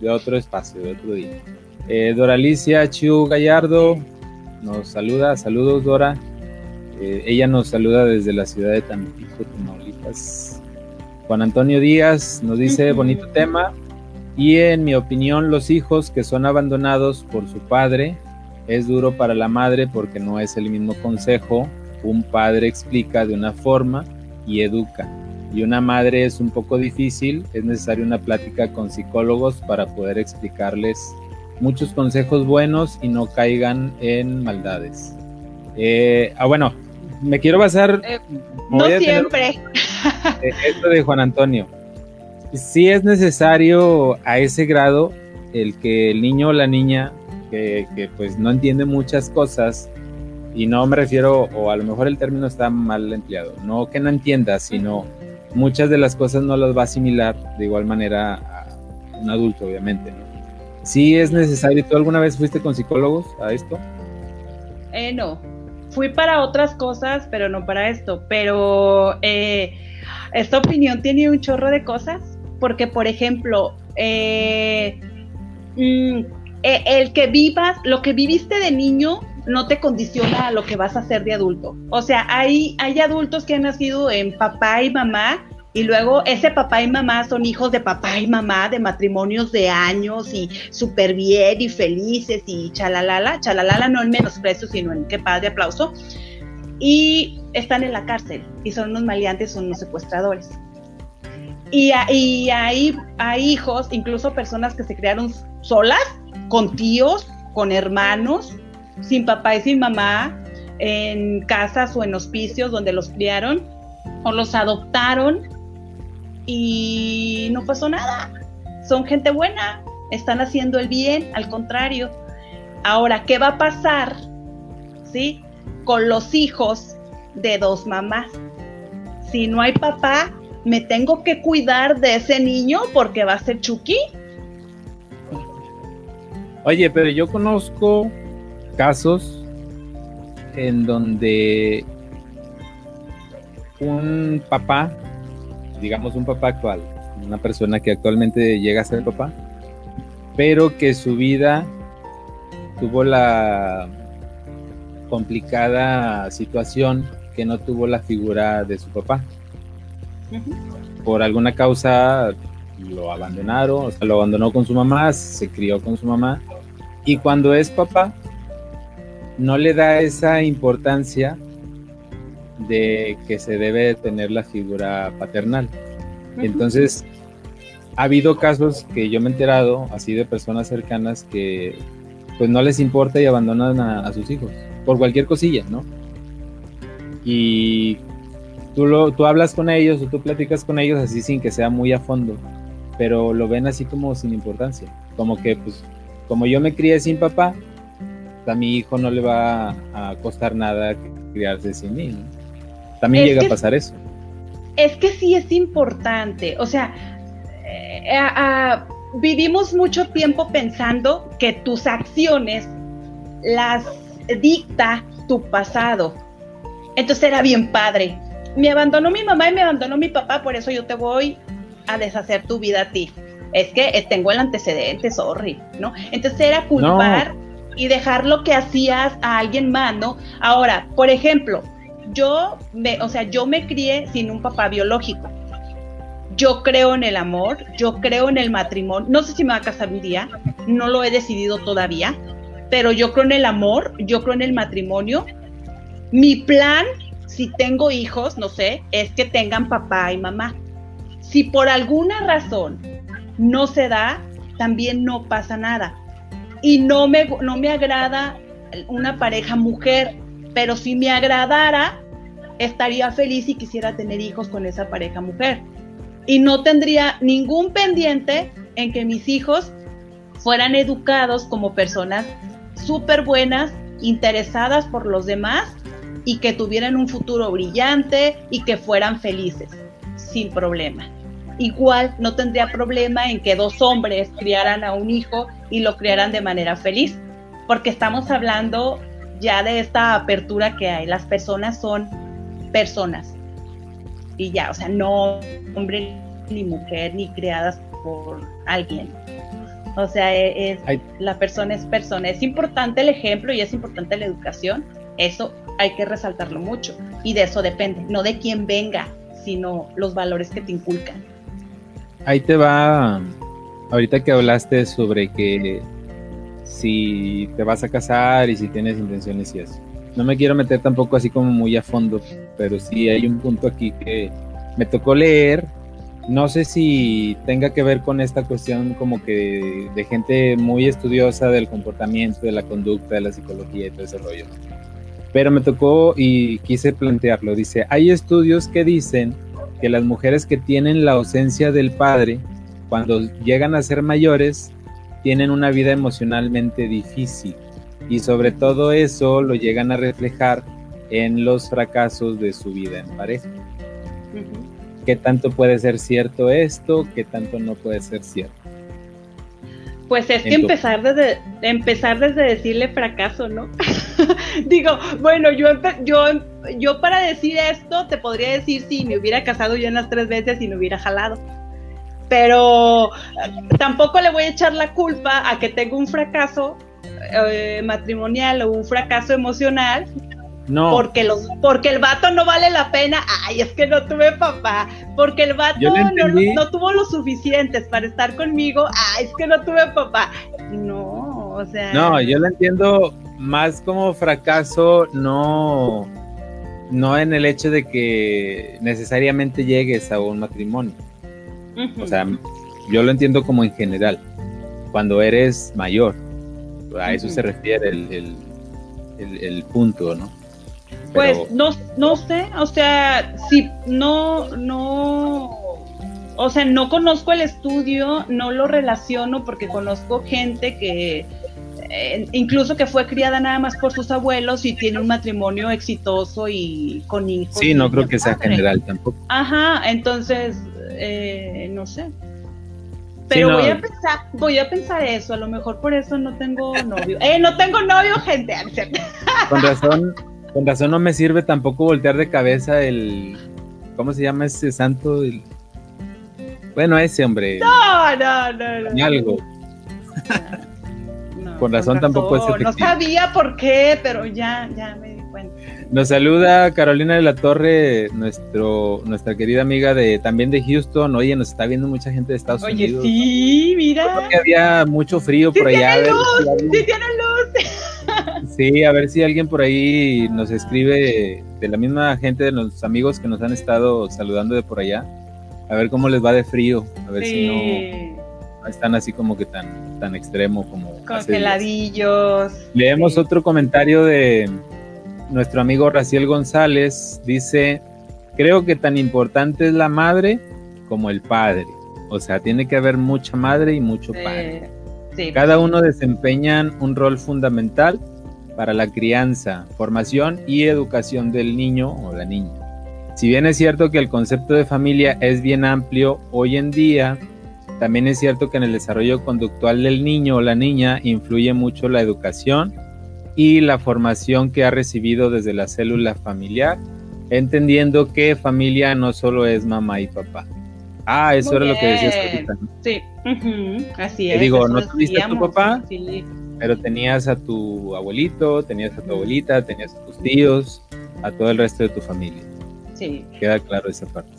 de otro espacio, de otro día. Eh, Doralicia Chiu Gallardo nos saluda, saludos Dora. Eh, ella nos saluda desde la ciudad de Tampico, Tamaulipas. Juan Antonio Díaz nos dice bonito tema. Y en mi opinión, los hijos que son abandonados por su padre es duro para la madre porque no es el mismo consejo. Un padre explica de una forma y educa. Y una madre es un poco difícil, es necesaria una plática con psicólogos para poder explicarles muchos consejos buenos y no caigan en maldades. Eh, ah, bueno, me quiero basar. Eh, No siempre. eh, esto de Juan Antonio. Sí es necesario a ese grado el que el niño o la niña que, que, pues no entiende muchas cosas y no me refiero o a lo mejor el término está mal empleado, no que no entienda, sino muchas de las cosas no las va a asimilar de igual manera a un adulto, obviamente. ¿no? Sí es necesario. ¿Tú alguna vez fuiste con psicólogos a esto? Eh, no. Fui para otras cosas, pero no para esto. Pero eh, esta opinión tiene un chorro de cosas. Porque, por ejemplo, eh, mm, eh, el que vivas, lo que viviste de niño no te condiciona a lo que vas a hacer de adulto. O sea, hay, hay adultos que han nacido en papá y mamá y luego ese papá y mamá son hijos de papá y mamá de matrimonios de años y súper bien y felices y chalalala, chalalala no en menosprecio, sino en qué padre aplauso. Y están en la cárcel y son unos maleantes, son unos secuestradores. Y, y hay, hay hijos, incluso personas que se criaron solas, con tíos, con hermanos, sin papá y sin mamá, en casas o en hospicios donde los criaron o los adoptaron y no pasó nada. Son gente buena, están haciendo el bien, al contrario. Ahora, ¿qué va a pasar? ¿Sí? Con los hijos de dos mamás. Si no hay papá, me tengo que cuidar de ese niño porque va a ser Chucky. Oye, pero yo conozco casos en donde un papá, digamos un papá actual, una persona que actualmente llega a ser papá, pero que su vida tuvo la complicada situación que no tuvo la figura de su papá. Por alguna causa lo abandonaron, o sea, lo abandonó con su mamá, se crió con su mamá, y cuando es papá, no le da esa importancia de que se debe tener la figura paternal. Entonces, ha habido casos que yo me he enterado, así de personas cercanas, que pues no les importa y abandonan a, a sus hijos, por cualquier cosilla, ¿no? Y tú, lo, tú hablas con ellos o tú platicas con ellos así sin que sea muy a fondo, pero lo ven así como sin importancia, como que pues como yo me crié sin papá, a mi hijo no le va a costar nada criarse sin mí. ¿no? También Es llega que- a pasar eso. Es que sí es importante, o sea, eh, a- a- vivimos mucho tiempo pensando que tus acciones las dicta tu pasado. Entonces era bien padre. Me abandonó mi mamá y me abandonó mi papá, por eso yo te voy a deshacer tu vida a ti. Es que eh, tengo el antecedente, sorry, ¿no? Entonces era culpar y dejar lo que hacías a alguien más, ¿no? Ahora, por ejemplo, yo me, o sea, yo me crié sin un papá biológico. Yo creo en el amor, yo creo en el matrimonio. No sé si me va a casar un día, no lo he decidido todavía, pero yo creo en el amor, yo creo en el matrimonio. Mi plan, si tengo hijos, no sé, es que tengan papá y mamá. Si por alguna razón no se da, también no pasa nada. Y no me, no me agrada una pareja mujer, pero si me agradara, estaría feliz y quisiera tener hijos con esa pareja mujer. Y no tendría ningún pendiente en que mis hijos fueran educados como personas súper buenas, interesadas por los demás y que tuvieran un futuro brillante y que fueran felices, sin problema. Igual no tendría problema en que dos hombres criaran a un hijo y lo criaran de manera feliz, porque estamos hablando ya de esta apertura que hay. Las personas son personas y ya, o sea, no hombre ni mujer ni creadas por alguien. O sea, e, es, la persona es persona. Es importante el ejemplo y es importante la educación. Eso hay que resaltarlo mucho. Y de eso depende, no de quién venga, sino los valores que te inculcan. Ahí te va, ahorita que hablaste sobre que si te vas a casar y si tienes intenciones y eso. No me quiero meter tampoco así como muy a fondo, pero sí hay un punto aquí que me tocó leer no sé si tenga que ver con esta cuestión como que de gente muy estudiosa del comportamiento, de la conducta, de la psicología y todo ese rollo. Pero me tocó y quise plantearlo. Dice, hay estudios que dicen que las mujeres que tienen la ausencia del padre, cuando llegan a ser mayores, tienen una vida emocionalmente difícil. Y sobre todo eso lo llegan a reflejar en los fracasos de su vida en pareja qué tanto puede ser cierto esto, qué tanto no puede ser cierto. Pues es que empezar desde, empezar desde decirle fracaso, ¿no? Digo, bueno, yo, yo, yo para decir esto te podría decir si me hubiera casado yo en las tres veces y me hubiera jalado. Pero eh, tampoco le voy a echar la culpa a que tengo un fracaso eh, matrimonial o un fracaso emocional no. Porque, los, porque el vato no vale la pena. Ay, es que no tuve papá. Porque el vato no, tuvo lo suficientes para estar conmigo. Ay, es que no tuve papá. No, o sea. No, yo lo entiendo más como fracaso, no, no en el hecho de que necesariamente llegues a un matrimonio. O sea, yo lo entiendo como en general. Cuando eres mayor. A eso se refiere el, el punto, ¿no? Pues no, no sé, o sea, si no, no, o sea, no conozco el estudio, no lo relaciono porque conozco gente que eh, incluso que fue criada nada más por sus abuelos y tiene un matrimonio exitoso y con hijos. Sí, no creo que sea general tampoco. Ajá, entonces, eh, no sé. Pero voy a pensar, voy a pensar eso, a lo mejor por eso no tengo novio. Eh, no tengo novio, gente. Con razón, con razón no me sirve tampoco voltear de cabeza el. ¿Cómo se llama ese santo? bueno, ese hombre. No, no, no. Ni algo. con razón tampoco es efectivo. No sabía por qué, pero ya, ya me. Nos saluda Carolina de la Torre, nuestro, nuestra querida amiga de también de Houston. Oye, nos está viendo mucha gente de Estados Unidos. Oye, sí, mira. había mucho frío por allá. Tiene luz, sí tiene luz. Sí, a ver si alguien por ahí nos escribe de la misma gente, de los amigos que nos han estado saludando de por allá. A ver cómo les va de frío. A ver si no están así como que tan, tan extremo como. Congeladillos. Leemos otro comentario de nuestro amigo Raciel González. Dice: Creo que tan importante es la madre como el padre. O sea, tiene que haber mucha madre y mucho padre. Cada uno desempeñan un rol fundamental para la crianza, formación y educación del niño o la niña. Si bien es cierto que el concepto de familia es bien amplio hoy en día, también es cierto que en el desarrollo conductual del niño o la niña influye mucho la educación y la formación que ha recibido desde la célula familiar, entendiendo que familia no solo es mamá y papá. Ah, eso era lo que decías ahorita. Sí, así es. digo, no tuviste a tu papá, sí pero tenías a tu abuelito, tenías a tu abuelita, tenías a tus tíos, a todo el resto de tu familia. Sí. Queda claro esa parte.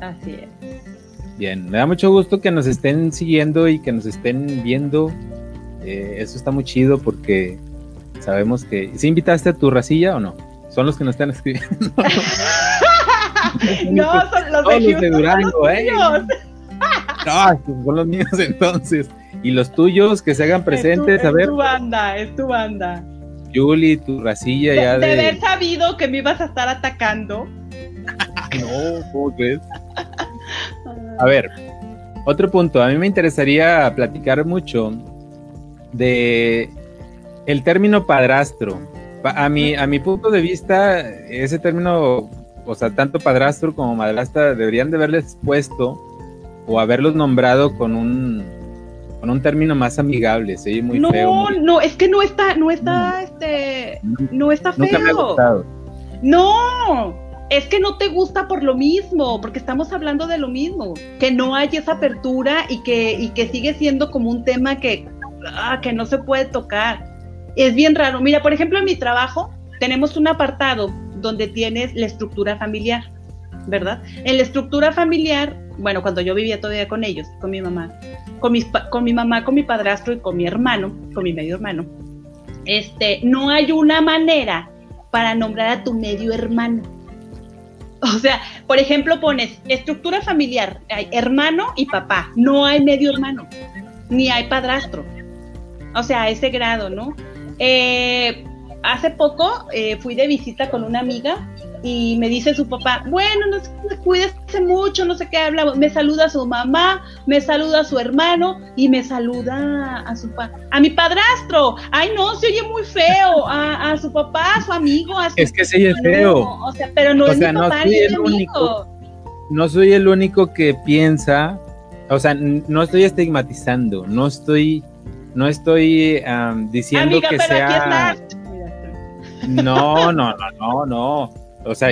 Así es. Bien, me da mucho gusto que nos estén siguiendo y que nos estén viendo. Eh, eso está muy chido porque sabemos que... ¿Sí invitaste a tu racilla o no? Son los que nos están escribiendo. no, son los de, Durango, ¿eh? No, son los míos entonces. Y los tuyos que se hagan presentes, a ver. Es tu banda, es tu banda. Yuli, tu racilla ya de. De haber sabido que me ibas a estar atacando. no, ¿cómo crees? A ver, otro punto. A mí me interesaría platicar mucho de el término padrastro. A mi, a mi punto de vista, ese término, o sea, tanto padrastro como madrastra deberían de haberles puesto o haberlos nombrado con un con un término más amigable, se muy feo. No, no, es que no está, no está, este, no está feo. Nunca me ha gustado. No, es que no te gusta por lo mismo, porque estamos hablando de lo mismo, que no hay esa apertura y que, y que sigue siendo como un tema que, ah, que no se puede tocar. Es bien raro. Mira, por ejemplo, en mi trabajo tenemos un apartado donde tienes la estructura familiar, ¿verdad? En la estructura familiar, bueno, cuando yo vivía todavía con ellos, con mi mamá, con, con mi mamá, con mi padrastro y con mi hermano, con mi medio hermano, este, no hay una manera para nombrar a tu medio hermano. O sea, por ejemplo, pones estructura familiar, hay hermano y papá, no hay medio hermano, ni hay padrastro. O sea, a ese grado, ¿no? Eh, hace poco eh, fui de visita con una amiga y me dice su papá, bueno, no sé, cuídese mucho, no sé qué habla, me saluda a su mamá, me saluda a su hermano y me saluda a su pa a mi padrastro. Ay, no, se oye muy feo, a, su papá, a su amigo, a su Es que se oye feo. o sea, pero no es mi papá ni el único. No soy el único que piensa, o sea, no estoy estigmatizando, no estoy no estoy diciendo que sea no, no, no, no, no o sea,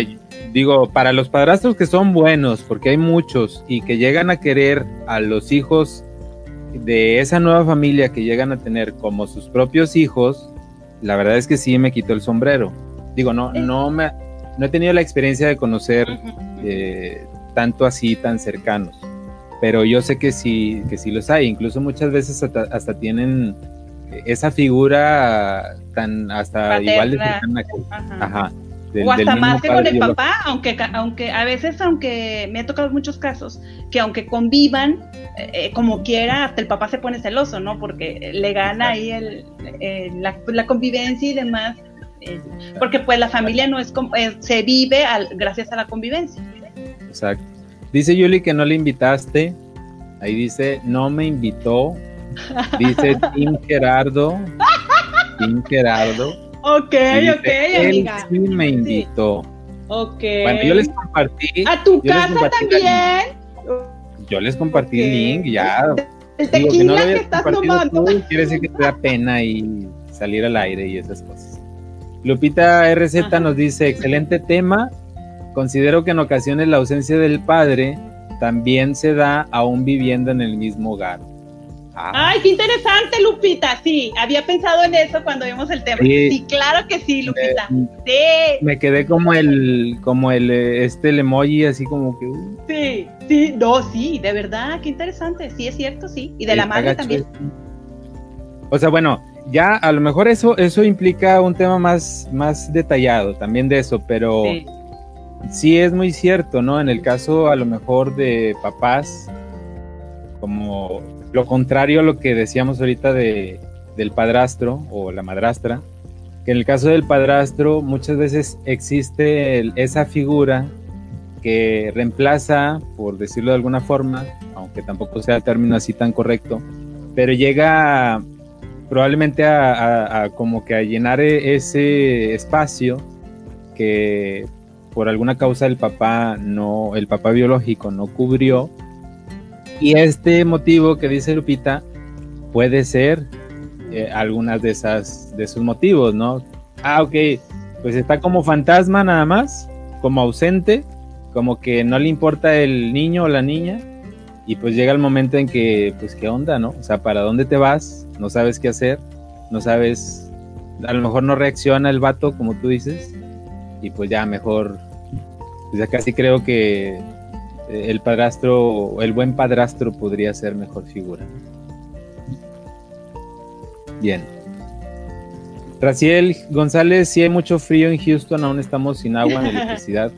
digo, para los padrastros que son buenos, porque hay muchos, y que llegan a querer a los hijos de esa nueva familia que llegan a tener como sus propios hijos, la verdad es que sí me quitó el sombrero. Digo, no, no me no he tenido la experiencia de conocer eh, tanto así, tan cercanos. Pero yo sé que sí, que sí los hay. Incluso muchas veces hasta, tienen esa figura tan hasta igual de cercana que. ajá o hasta más que con el papá, aunque, aunque a veces, aunque me ha tocado muchos casos, que aunque convivan, eh, eh, como quiera, hasta el papá se pone celoso, ¿no? Porque le gana ahí el, la, convivencia y demás. Eh, porque pues la familia no es como, se vive al, gracias a la convivencia. Exacto. Dice Yuli que no le invitaste. Ahí dice, no me invitó. Dice Tim Gerardo. Tim Gerardo. Ok, ok, amiga. sí me invitó. Ok. Bueno, yo les compartí. ¿A tu casa también? Yo les compartí el link, ya. El tequila que, estás tomando. quiere decir que te da pena y salir al aire y esas cosas. Lupita RZ nos dice, excelente tema. Considero que en ocasiones la ausencia del padre también se da aún viviendo en el mismo hogar. Ah. Ay, qué interesante, Lupita. Sí, había pensado en eso cuando vimos el tema. Sí, claro que sí, Lupita. Me, sí. Me quedé como el, como el, este el emoji, así como que. Uh. Sí, sí, no, sí, de verdad, qué interesante. Sí, es cierto, sí. Y de la madre también. O sea, bueno, ya a lo mejor eso, eso implica un tema más, más detallado también de eso, pero sí. Sí es muy cierto, ¿no? En el caso a lo mejor de papás, como lo contrario a lo que decíamos ahorita de, del padrastro o la madrastra, que en el caso del padrastro muchas veces existe esa figura que reemplaza, por decirlo de alguna forma, aunque tampoco sea el término así tan correcto, pero llega probablemente a, como que a llenar e, ese espacio que por alguna causa el papá no, el papá biológico no cubrió y este motivo que dice Lupita puede ser eh, algunas de esas de esos motivos, ¿no? Ah, ok, pues está como fantasma nada más, como ausente, como que no le importa el niño o la niña, y pues llega el momento en que, pues, ¿qué onda, no? O sea, ¿para dónde te vas? No sabes qué hacer, no sabes, a lo mejor no reacciona el vato, como tú dices, y pues ya mejor, pues ya casi creo que el padrastro, el buen padrastro podría ser mejor figura. Bien. Raciel González, si hay mucho frío en Houston, aún estamos sin agua ni electricidad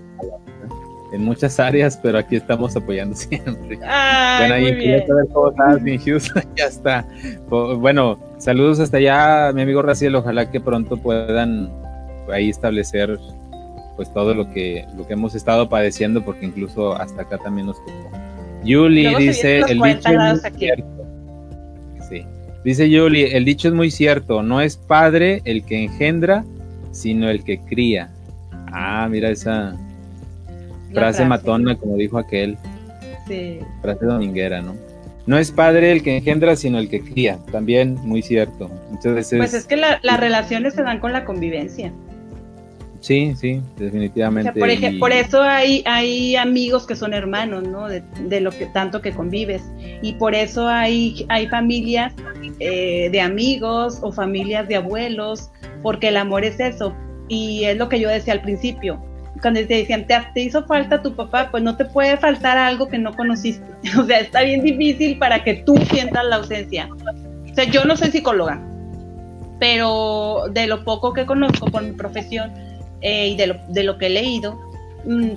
en muchas áreas, pero aquí estamos apoyando siempre. bueno, ahí quería saber cómo en Houston, ya está. Bueno, saludos hasta allá, mi amigo Raciel, ojalá que pronto puedan ahí establecer pues todo lo que, lo que hemos estado padeciendo, porque incluso hasta acá también nos tocó. Yuli dice, el dicho es muy cierto. Sí. Dice Yuli, el dicho es muy cierto, no es padre el que engendra, sino el que cría. Ah, mira esa frase, matona, como dijo aquel. Sí. Frase dominguera, ¿no? No es padre el que engendra, sino el que cría. También muy cierto. Muchas veces. Pues es que las relaciones se dan con la convivencia. Sí, sí, definitivamente. por, ejemplo, por eso hay, hay amigos que son hermanos, ¿no? De, lo que tanto que convives. Y por eso hay, hay familias eh, de amigos o familias de abuelos, porque el amor es eso. Y es lo que yo decía al principio. Cuando te decían, te, te hizo falta tu papá, pues no te puede faltar algo que no conociste. O sea, está bien difícil para que tú sientas la ausencia. O sea, yo no soy psicóloga, pero de lo poco que conozco por mi profesión, eh, y de lo, de lo que he leído, mm,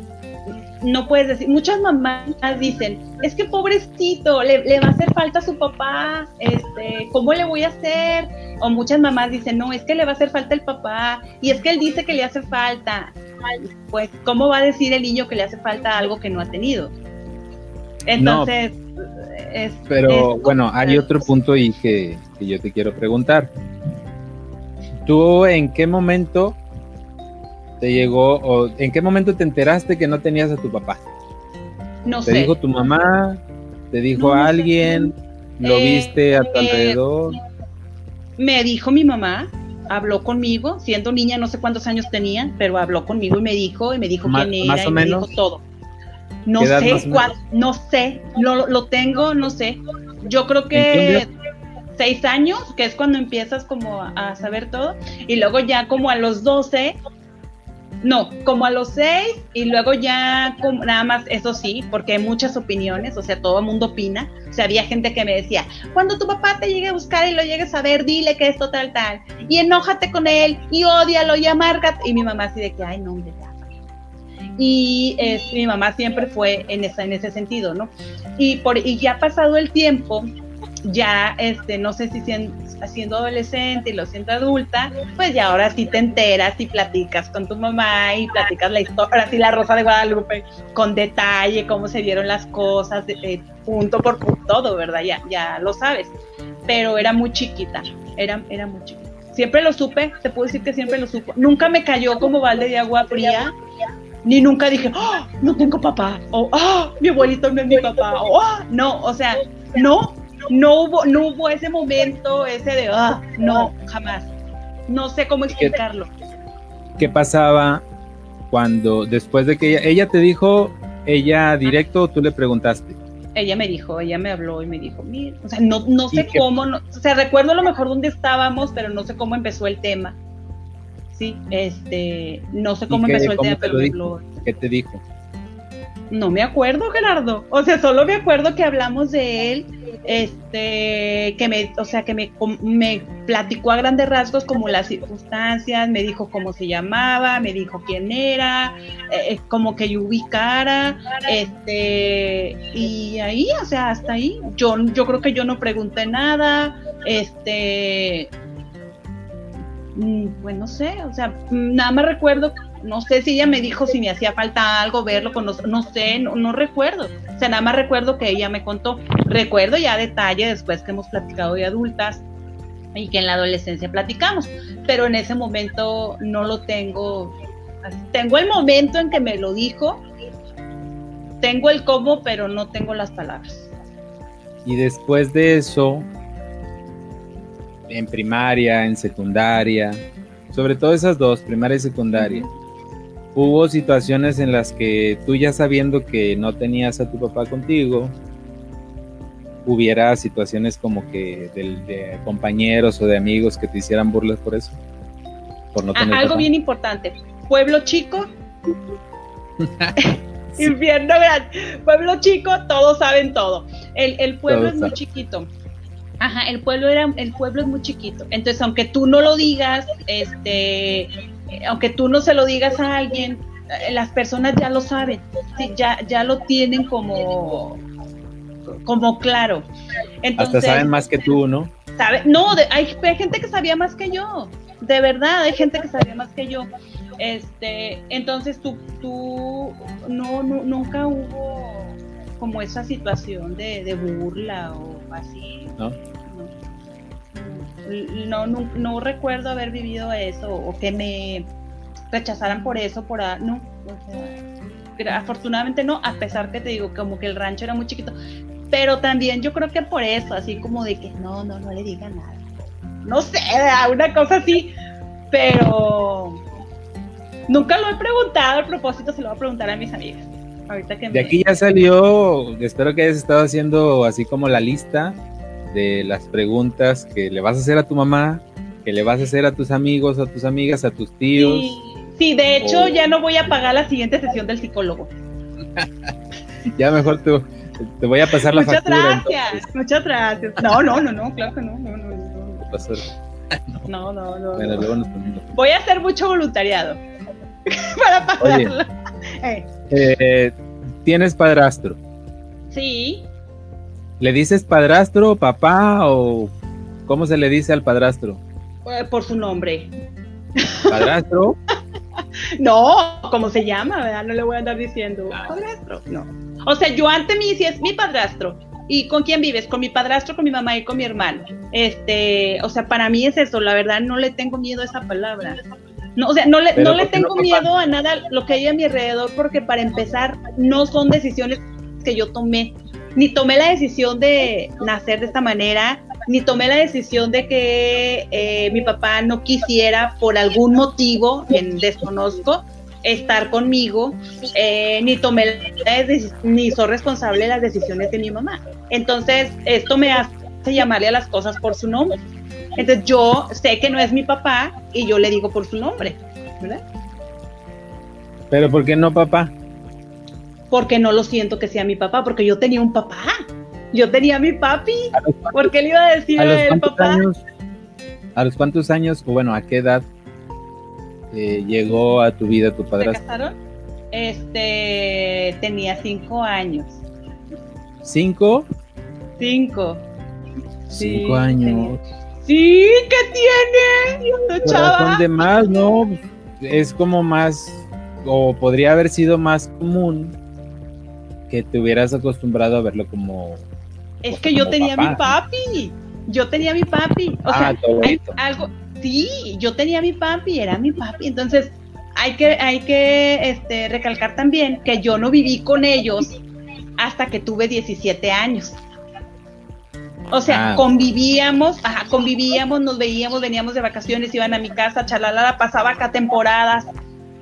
no puedes decir, muchas mamás dicen, es que pobrecito, le, va a hacer falta a su papá, este, ¿cómo le voy a hacer? O muchas mamás dicen, no, es que le va a hacer falta el papá, y es que él dice que le hace falta. Pues, ¿cómo va a decir el niño que le hace falta algo que no ha tenido? Entonces, pero bueno, hay otro punto y que, que yo te quiero preguntar. ¿Tú en qué momento te llegó o en qué momento te enteraste que no tenías a tu papá? No ¿Te sé. dijo tu mamá? ¿Te dijo alguien? ¿Lo Eh, viste a tu eh, alrededor? Me dijo mi mamá, habló conmigo, siendo niña, no sé cuántos años tenía, pero habló conmigo y me dijo, y me dijo Ma- quién más era, o y me menos. dijo todo. No ¿Qué edad más sé cuál, no sé, lo, lo tengo, no sé. Yo creo ¿En que seis años, que es cuando empiezas como a, a saber todo, y luego ya como a los 12, no, como a los seis, y luego ya nada más, eso sí, porque hay muchas opiniones, o sea, todo el mundo opina. O sea, había gente que me decía, cuando tu papá te llegue a buscar y lo llegues a ver, dile que esto tal, tal, y enójate con él, y ódialo, y amárgate. Y mi mamá así de que, ay, no, hombre, ya. Y este, mi mamá siempre fue en, esa, en ese sentido, ¿no? Y, por, y ya pasado el tiempo, ya, este, no sé si siendo, adolescente y lo siento adulta, pues ya ahora sí te enteras y platicas con tu mamá y platicas la historia, ahora sí la Rosa de Guadalupe, con detalle, cómo se dieron las cosas, de punto por punto, todo, ¿verdad? Ya, ya lo sabes. Pero era muy chiquita, era, era muy chiquita. Siempre lo supe, te puedo decir que siempre lo supo. Nunca me cayó como balde de agua fría, ni nunca dije, ¡Ah! no tengo papá, o ¡Ah! mi abuelito no es mi papá, o ¡Ah! no, o sea, no, no hubo, no hubo ese momento, ese de, ah, no, jamás. No sé cómo explicarlo. ¿Qué pasaba cuando después de que ella, ella te dijo, ella directo o tú le preguntaste? Ella me dijo, ella me habló y me dijo, mira, o sea, no, no ¿Y sé cómo, no- o sea, recuerdo a lo mejor dónde estábamos, pero no sé cómo empezó el tema. Sí, este, no sé ¿Y cómo qué- empezó el cómo tema, te pero me habló. ¿Qué te dijo? No me acuerdo, Gerardo. O sea, solo me acuerdo que hablamos de él, este, que me, o sea, que me, me platicó a grandes rasgos como las circunstancias, me dijo cómo se llamaba, me dijo quién era, eh, eh, como que yo ubicara, este, y ahí, o sea, hasta ahí. Yo, yo creo que yo no pregunté nada, este, mm, pues no sé, o sea, nada más recuerdo no sé si ella me dijo si me hacía falta algo, verlo, conocer, no sé, no, no recuerdo. O sea, nada más recuerdo que ella me contó. Recuerdo ya detalle después que hemos platicado de adultas y que en la adolescencia platicamos, pero en ese momento no lo tengo. Tengo el momento en que me lo dijo, tengo el cómo, pero no tengo las palabras. Y después de eso, en primaria, en secundaria, sobre todo esas dos, primaria y secundaria, hubo situaciones en las que tú ya sabiendo que no tenías a tu papá contigo, hubiera situaciones como que del- de, compañeros o de amigos que te hicieran burlas por eso. Por no Ah, tener algo papá. bien importante. Pueblo chico. Infierno grande. Pueblo chico, todos saben todo. El, el pueblo Todos es muy chiquito. Ajá, el pueblo era, el pueblo es muy chiquito. Entonces, aunque tú no lo digas, este, aunque tú no se lo digas a alguien, las personas ya lo saben, ya, ya lo tienen como, como claro. Entonces, Hasta saben más que tú, ¿no? sabe, no, de- hay, hay gente que sabía más que yo, de verdad, hay gente que sabía más que yo. Este, entonces tú, tú, no, no, nunca hubo como esa situación de, de burla o así. ¿No? No, no, no recuerdo haber vivido eso o que me rechazaran por eso, por a- no, o sea, gra- afortunadamente no, a pesar que te digo como que el rancho era muy chiquito, pero también yo creo que por eso, así como de que no, no, no le diga nada, no sé, una cosa así, pero Nunca lo he preguntado, a propósito se lo voy a preguntar a mis amigas. Ahorita que de aquí ya salió, espero que hayas estado haciendo así como la lista de las preguntas que le vas a hacer a tu mamá, que le vas a hacer a tus amigos, a tus amigas, a tus tíos. Sí, de hecho ya no voy a pagar la siguiente sesión del psicólogo. ya mejor te, te, voy a pasar la muchas factura. Gracias, muchas gracias. No, no, no, no, claro que no, no, no. No, no, no. Bueno, luego nos Voy a hacer mucho voluntariado para pagarlo. Eh. Eh, ¿Tienes padrastro? Sí. ¿Le dices padrastro, papá o cómo se le dice al padrastro? Eh, por su nombre. ¿Padrastro? no, ¿cómo se llama? ¿verdad? No le voy a andar diciendo ah. padrastro. No. O sea, yo antes me decía es mi padrastro. ¿Y con quién vives? Con mi padrastro, con mi mamá y con mi hermano. Este, o sea, para mí es eso, la verdad no le tengo miedo a esa palabra. No, o sea, no le, no le tengo miedo a nada lo que hay a mi alrededor porque para empezar no son decisiones que yo tomé. Ni tomé la decisión de nacer de esta manera, ni tomé la decisión de que eh, mi papá no quisiera por algún motivo, que desconozco, estar conmigo, eh, ni tomé ni soy responsable de las decisiones de mi mamá. Entonces, esto me hace llamarle a las cosas por su nombre. Entonces, yo sé que no es mi papá y yo le digo por su nombre. Pero ¿por qué no papá? Porque no lo siento que sea mi papá, porque yo tenía un papá. Yo tenía mi papi. ¿Por qué le iba a decir a el papá? ¿A los cuántos años, o bueno, a qué edad eh, llegó a tu vida tu padrastro? ¿Se casaron? Este, tenía cinco años. ¿Cinco? Cinco. Cinco años. Sí, ¿qué tiene? Chava. de más, ¿no? Es como más, o podría haber sido más común que te hubieras acostumbrado a verlo como. Es que yo tenía mi papi. Yo tenía mi papi. O ah, sea, algo, sí, yo tenía mi papi, era mi papi. Entonces, hay que, hay que este, recalcar también que yo no viví con ellos hasta que tuve 17 años. O sea, ah. convivíamos, ajá, convivíamos, nos veíamos, veníamos de vacaciones, iban a mi casa, chalala, pasaba acá temporadas,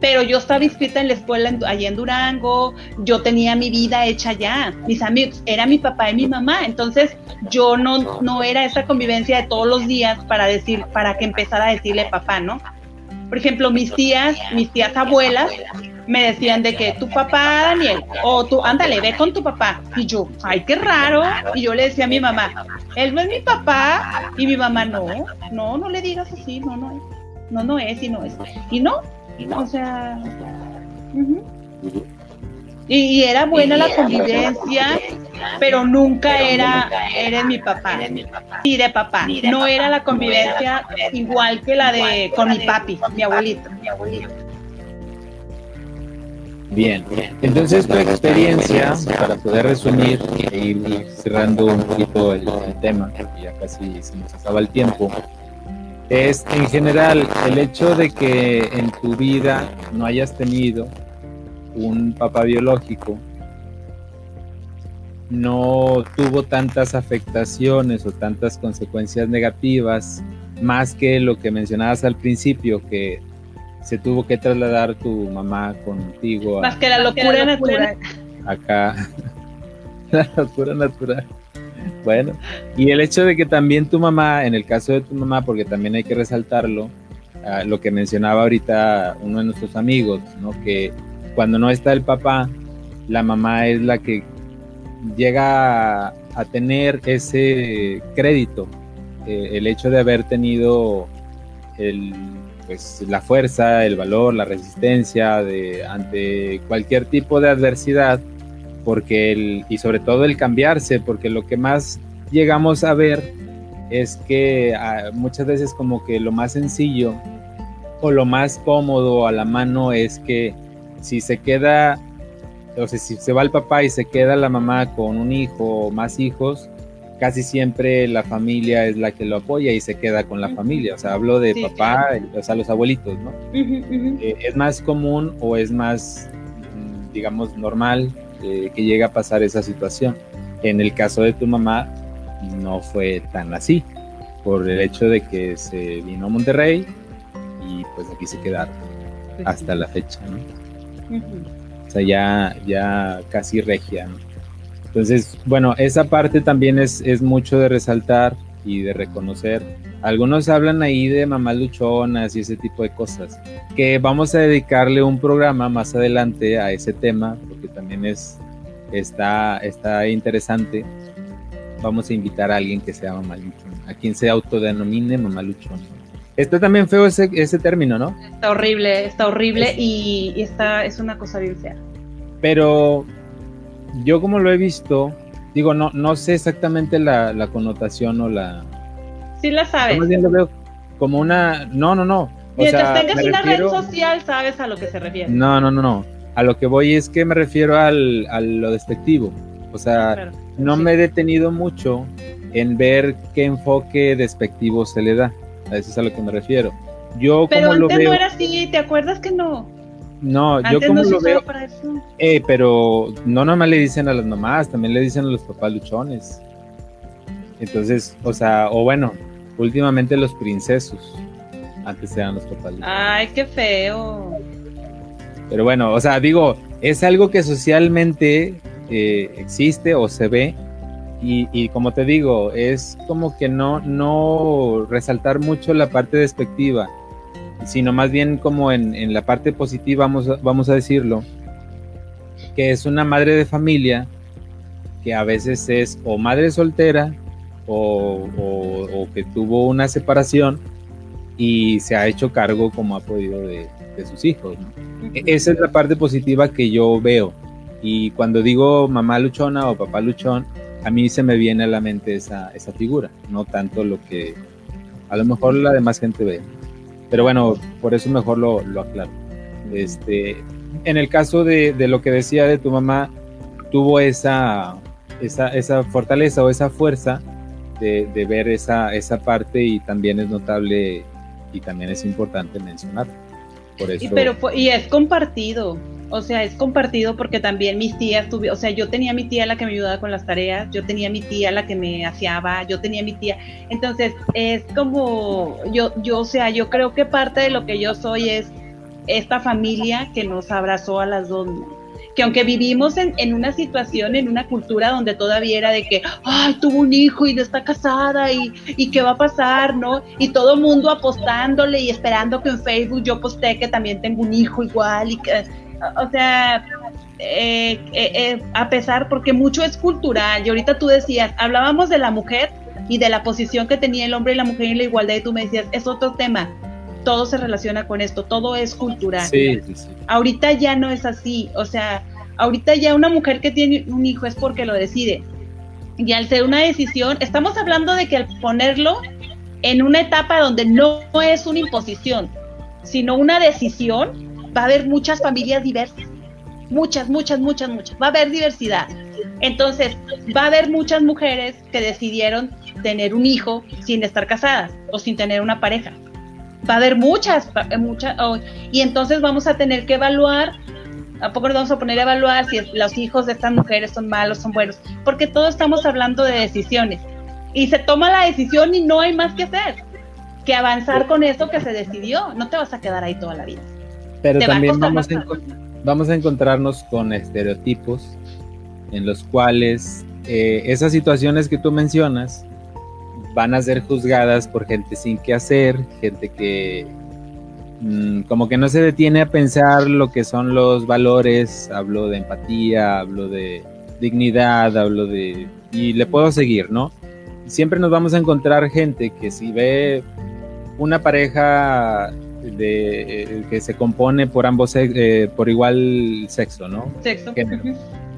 pero yo estaba inscrita en la escuela allá en Durango, yo tenía mi vida hecha allá, mis amigos, era mi papá y mi mamá, entonces yo no, no era esa convivencia de todos los días para decir, para que empezara a decirle papá, ¿no? Por ejemplo, mis tías, mis tías abuelas, me decían de que tu papá, Daniel, o tú, ándale, ve con tu papá. Y yo, ay, qué raro. Y yo le decía a mi mamá, él no es mi papá. Y mi mamá, no, no, no le digas así, no, no es. No, no es y no es. Y no, o sea. y, era buena la convivencia, pero nunca era, eres mi papá. Y de papá. No era la convivencia igual que la de con mi papi, mi abuelito. Mi abuelito. Bien, entonces tu experiencia, para poder resumir e ir cerrando un poquito el, tema, ya casi se nos acaba el tiempo, es en general el hecho de que en tu vida no hayas tenido un papá biológico, no tuvo tantas afectaciones o tantas consecuencias negativas, más que lo que mencionabas al principio, que se tuvo que trasladar tu mamá contigo. Más que la locura natural. Acá. la locura natural. Bueno, y el hecho de que también tu mamá, en el caso de tu mamá, porque también hay que resaltarlo, ah, lo que mencionaba ahorita uno de nuestros amigos, ¿no? que cuando no está el papá, la mamá es la que llega a, tener ese crédito, eh, el hecho de haber tenido pues, la fuerza, el valor, la resistencia de, ante cualquier tipo de adversidad, porque el, y sobre todo el cambiarse, porque lo que más llegamos a ver es que ah, muchas veces como que lo más sencillo o lo más cómodo a la mano es que si se queda, o sea, si se va el papá y se queda la mamá con un hijo o más hijos, casi siempre la familia es la que lo apoya y se queda con la familia. O sea, hablo de papá, o sea, los abuelitos, ¿no? Eh, es más común o es más, mm, digamos, normal eh, que llegue a pasar esa situación. En el caso de tu mamá, no fue tan así, por el hecho de que se vino a Monterrey y pues aquí se quedaron. pues hasta la fecha, ¿no? O sea, ya, ya casi regia, ¿no? Entonces, bueno, esa parte también es, es mucho de resaltar y de reconocer. Algunos hablan ahí de mamás luchonas y ese tipo de cosas, que vamos a dedicarle un programa más adelante a ese tema, porque también es, está, está interesante. Vamos a invitar a alguien que sea mamá luchona, a quien se autodenomine mamá luchona. Está también feo ese, ese término, ¿no? Está horrible, está horrible y, está, es una cosa bien fea. Pero yo como lo he visto, digo, no, no sé exactamente la, la connotación o la... Sí la sabes. como una... No, no, no. Mientras tengas una red social, sabes a lo que se refiere. No, no, no, no. A lo que voy es que me refiero al, a lo despectivo. O sea, no me he detenido mucho en ver qué enfoque despectivo se le da. A eso es a lo que me refiero. Yo Pero como antes lo veo, no era así, ¿te acuerdas que no? No, yo como lo veo. Eh, pero no nomás le dicen a las mamás, también le dicen a los papás luchones. Entonces, o sea, o bueno, últimamente los princesos. Antes eran los papás luchones. Ay, qué feo. Pero bueno, o sea, digo, es algo que socialmente eh, existe o se ve. Y, y, como te digo, es como que no, no resaltar mucho la parte despectiva sino más bien como en, la parte positiva, vamos a, vamos a decirlo, que es una madre de familia que a veces es o madre soltera o, que tuvo una separación y se ha hecho cargo como ha podido de, sus hijos. E, esa es la parte positiva que yo veo. Y cuando digo mamá luchona o papá luchón, a mí se me viene a la mente esa, esa figura, no tanto lo que a lo mejor la demás gente ve. Pero bueno, por eso mejor lo, lo aclaro. Este, en el caso de, de, lo que decía de tu mamá, tuvo esa, esa, esa fortaleza o esa fuerza de, de, ver esa, esa parte y también es notable y también es importante mencionar. Por eso... y, pero, y es compartido, o sea, es compartido porque también mis tías tuvieron, o sea, yo tenía mi tía la que me ayudaba con las tareas, yo tenía mi tía la que me aseaba, yo tenía mi tía. Entonces, es como, yo, yo, o sea, yo creo que parte de lo que yo soy es esta familia que nos abrazó a las dos. Que aunque vivimos en, en, una situación, en una cultura donde todavía era de que, ay, tuvo un hijo y no está casada y, y qué va a pasar, ¿no? Y todo el mundo apostándole y esperando que en Facebook yo posté que también tengo un hijo igual y que o sea, eh, eh, eh, a pesar, porque mucho es cultural, y ahorita tú decías, hablábamos de la mujer y de la posición que tenía el hombre y la mujer en la igualdad, y tú me decías, es otro tema, todo se relaciona con esto, todo es cultural. Sí, sí, sí. Ahorita ya no es así, o sea, ahorita ya una mujer que tiene un hijo es porque lo decide. Y al ser una decisión, estamos hablando de que al ponerlo en una etapa donde no es una imposición, sino una decisión, va a haber muchas familias diversas, muchas, muchas, muchas, muchas, va a haber diversidad. Entonces, va a haber muchas mujeres que decidieron tener un hijo sin estar casadas o sin tener una pareja. Va a haber muchas, muchas, y entonces vamos a tener que evaluar, ¿a poco nos vamos a poner a evaluar si los hijos de estas mujeres son malos, son buenos? Porque todos estamos hablando de decisiones. Y se toma la decisión y no hay más que hacer que avanzar con eso que se decidió. No te vas a quedar ahí toda la vida. Pero también vamos a, vamos a, encontrarnos con estereotipos en los cuales eh, esas situaciones que tú mencionas van a ser juzgadas por gente sin qué hacer, gente que mm, como que no se detiene a pensar lo que son los valores, hablo de empatía, hablo de dignidad, hablo de... y le puedo seguir, ¿no? Siempre nos vamos a encontrar gente que si ve una pareja de, eh, que se compone por ambos, eh, por igual sexo, ¿no? Sexo.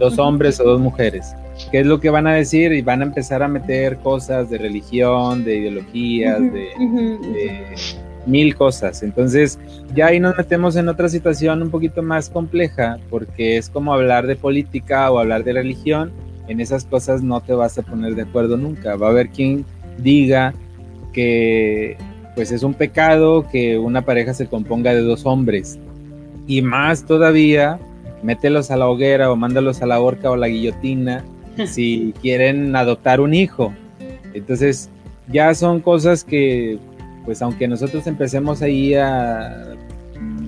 Dos hombres o dos mujeres. ¿Qué es lo que van a decir? Y van a empezar a meter cosas de religión, de ideologías, de, mil cosas. Entonces, ya ahí nos metemos en otra situación un poquito más compleja, porque es como hablar de política o hablar de religión. En esas cosas no te vas a poner de acuerdo nunca. Va a haber quien diga que pues es un pecado que una pareja se componga de dos hombres. Y más todavía, mételos a la hoguera o mándalos a la horca o la guillotina si quieren adoptar un hijo. Entonces, ya son cosas que, pues aunque nosotros empecemos ahí a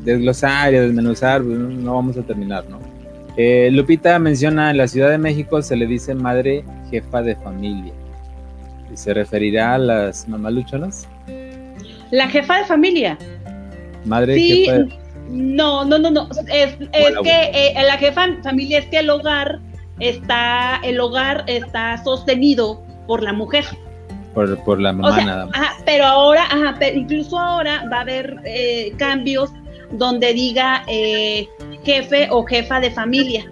desglosar y desmenuzar, pues, no vamos a terminar, ¿no? Eh, Lupita menciona en la Ciudad de México se le dice madre jefa de familia. ¿Y se referirá a las mamaluchonas? La jefa de familia. Madre Sí, jefa de... no, no, no, no. Es, es que eh, la jefa familia es que el hogar está, el hogar está sostenido por la mujer. Por, por la mamá O sea, nada más. ajá, pero ahora, ajá, pero incluso ahora va a haber eh, cambios donde diga eh, jefe o jefa de familia.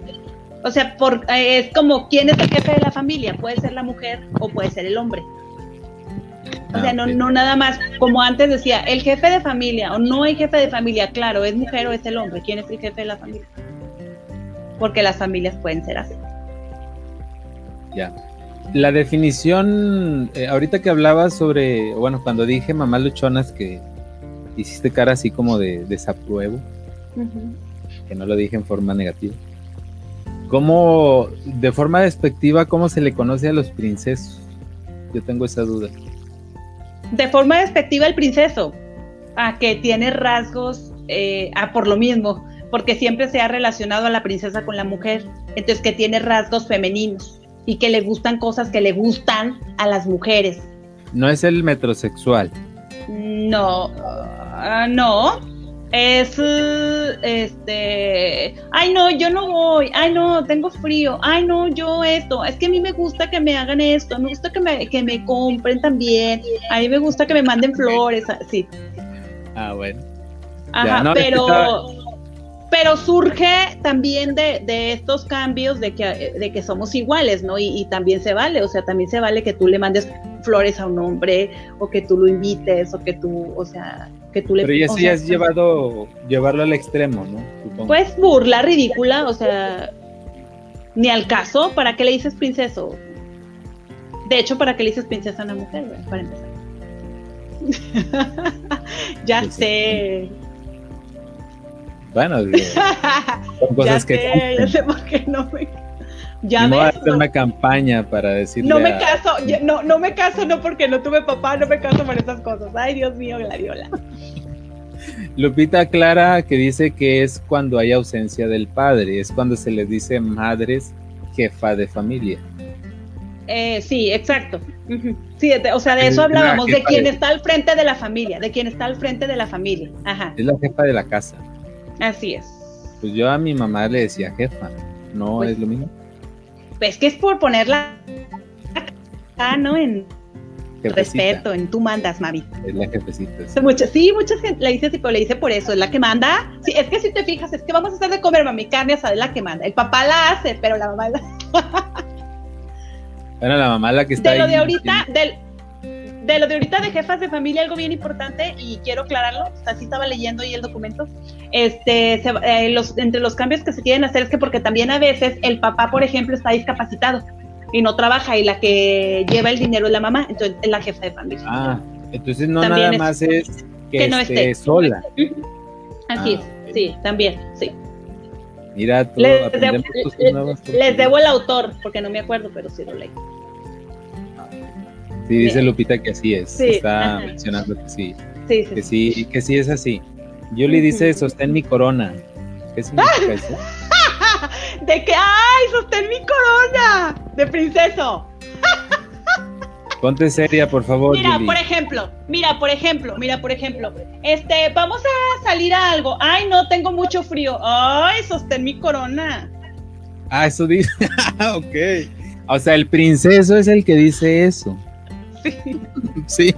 O sea, por, eh, es como quién es el jefe de la familia. Puede ser la mujer o puede ser el hombre. O sea, Ah, no, ok. no nada más, como antes decía, el jefe de familia o no hay jefe de familia, claro, es mujer o es el hombre. ¿Quién es el jefe de la familia? Porque las familias pueden ser así. Ya. La definición, eh, ahorita que hablabas sobre, bueno, cuando dije mamá luchonas, que hiciste cara así como de desapruebo, que no lo dije en forma negativa. ¿Cómo, de forma despectiva, cómo se le conoce a los princesos? Yo tengo esa duda. De forma despectiva el princeso, a que tiene rasgos, eh, a por lo mismo, porque siempre se ha relacionado a la princesa con la mujer, entonces que tiene rasgos femeninos y que le gustan cosas que le gustan a las mujeres. No es el metrosexual. No, ah, no, es este, ay no, yo no voy, ay no, tengo frío, ay no, yo esto, es que a mí me gusta que me hagan esto, me gusta que me, que me compren también, a mí me gusta que me manden flores, sí, Ah, bueno. Ajá, no, pero, estaba- pero surge también de, de estos cambios de que, de que somos iguales, ¿no? Y, y también se vale, o sea, también se vale que tú le mandes flores a un hombre, o que tú lo invites, o que tú, o sea, que tú le Pero ya o sea, has llevado, llevarlo al extremo, ¿no? Supongo. Pues burla ridícula, o sea, ni al caso, ¿para qué le dices princeso? De hecho, ¿para qué le dices princesa a una mujer? güey? Para empezar. ya sí. sé. Bueno, son ya cosas que... sé, ya sé por qué no me. Ya no voy a ves, hacer no, una campaña para decirle no me a- caso, no, no me caso, no porque no tuve papá, no me caso por esas cosas. Ay, Dios mío, Gladiola. Lupita Clara que dice que es cuando hay ausencia del padre, es cuando se les dice madres jefa de familia. Eh, sí, exacto. Sí, de- o sea, de eso Es hablábamos, de quien de- está al frente de la familia, de quien está al frente de la familia. Ajá, Es la jefa de la casa. así es. Pues yo a mi mamá le decía jefa, ¿no Pues- es lo mismo? Es que es por ponerla acá, ¿no? En Jefecita, respeto, en tú mandas, Mavi. Es la jefecita. sí. Mucha, sí, mucha gente la dice así, pero le dice por eso, es la que manda. Sí, es que si te fijas, es que vamos a hacer de comer, mami, carne asada, es la que manda. El papá la hace, pero la mamá la... Bueno, la mamá la que está De lo ahí- de ahorita, del, de lo de ahorita de jefas de familia, algo bien importante, y quiero aclararlo, así estaba leyendo ahí el documento, este, se- eh, los, entre los cambios que se quieren hacer es que porque también a veces el papá, por ejemplo, está discapacitado y no trabaja y la que lleva el dinero es la mamá, entonces es la jefa de familia. Ah, entonces no También nada es- más es que, que no esté esté. sola. Así Ah, es, sí, también, sí. Mira, todo, debo- les debo el autor, porque no me acuerdo, pero sí lo leí. Sí, dice. Lupita que así es. Sí, está ajá. mencionando que sí, Sí, sí, que sí. que sí es así. Yuli dice sostén mi corona. ¿Qué significa eso? De que, ¡ay, sostén mi corona! De princeso. Ponte seria, por favor, Mira, Yuli. por ejemplo, mira, por ejemplo, mira, por ejemplo, este, vamos a salir a algo. Ay, no, tengo mucho frío. Ay, sostén mi corona. Ah, eso dice. Ok. O sea, el princeso es el que dice eso. Sí. Sí.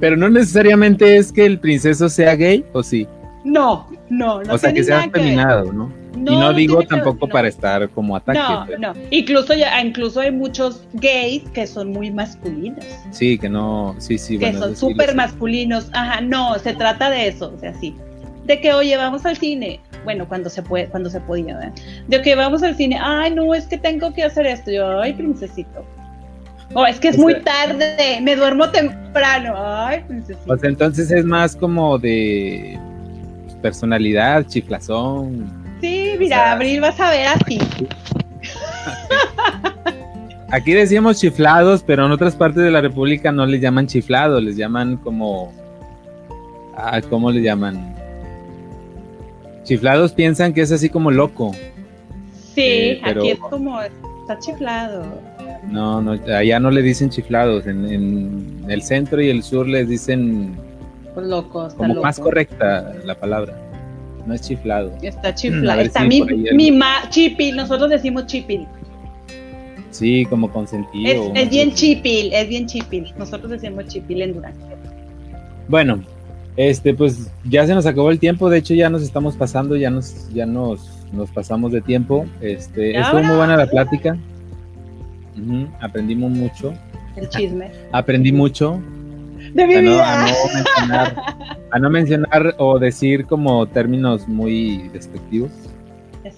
Pero no necesariamente es que el princeso sea gay, ¿o sí? No, no, no. o sea, que sea afeminado, ¿no? No, y no, digo que tampoco no. para estar como ataque. No, pero- no. Incluso ya, incluso hay muchos gays que son muy masculinos, Sí, que no, sí, sí. que bueno, son sí súper masculinos. Ajá, no, se trata de eso, o sea, sí. De que, oye, vamos al cine. Bueno, cuando se puede, cuando se podía, ¿verdad? De que vamos al cine. Ay, no, es que tengo que hacer esto. Yo, ay, princesito. O es que es O muy sea- tarde, me duermo temprano. Ay, princesito. O sea, entonces es más como de personalidad, chiflazón. sí, mira, o sea- Abril vas a ver así. Aquí decíamos chiflados, pero en otras partes de la República no les llaman chiflados, les llaman como. Ah, ¿Cómo le llaman? Chiflados piensan que es así como loco. Sí, eh, aquí es como, está chiflado. No, no, allá no le dicen chiflados. En, el centro y el sur les dicen. Pues loco, está como más correcta la palabra. No es chiflado. Está chiflado. Está mi, mi ma, chipil, nosotros decimos chipil. Sí, como consentido. Es, bien chipil, es bien chipil. Nosotros decimos chipil en Durango. Bueno, este, pues ya se nos acabó el tiempo. De hecho, ya nos estamos pasando, ya nos, ya nos, nos pasamos de tiempo. Este, estuvo muy buena la plática. Aprendimos mucho. El chisme. Aprendí mucho. De mi vida. a no mencionar o decir como términos muy despectivos.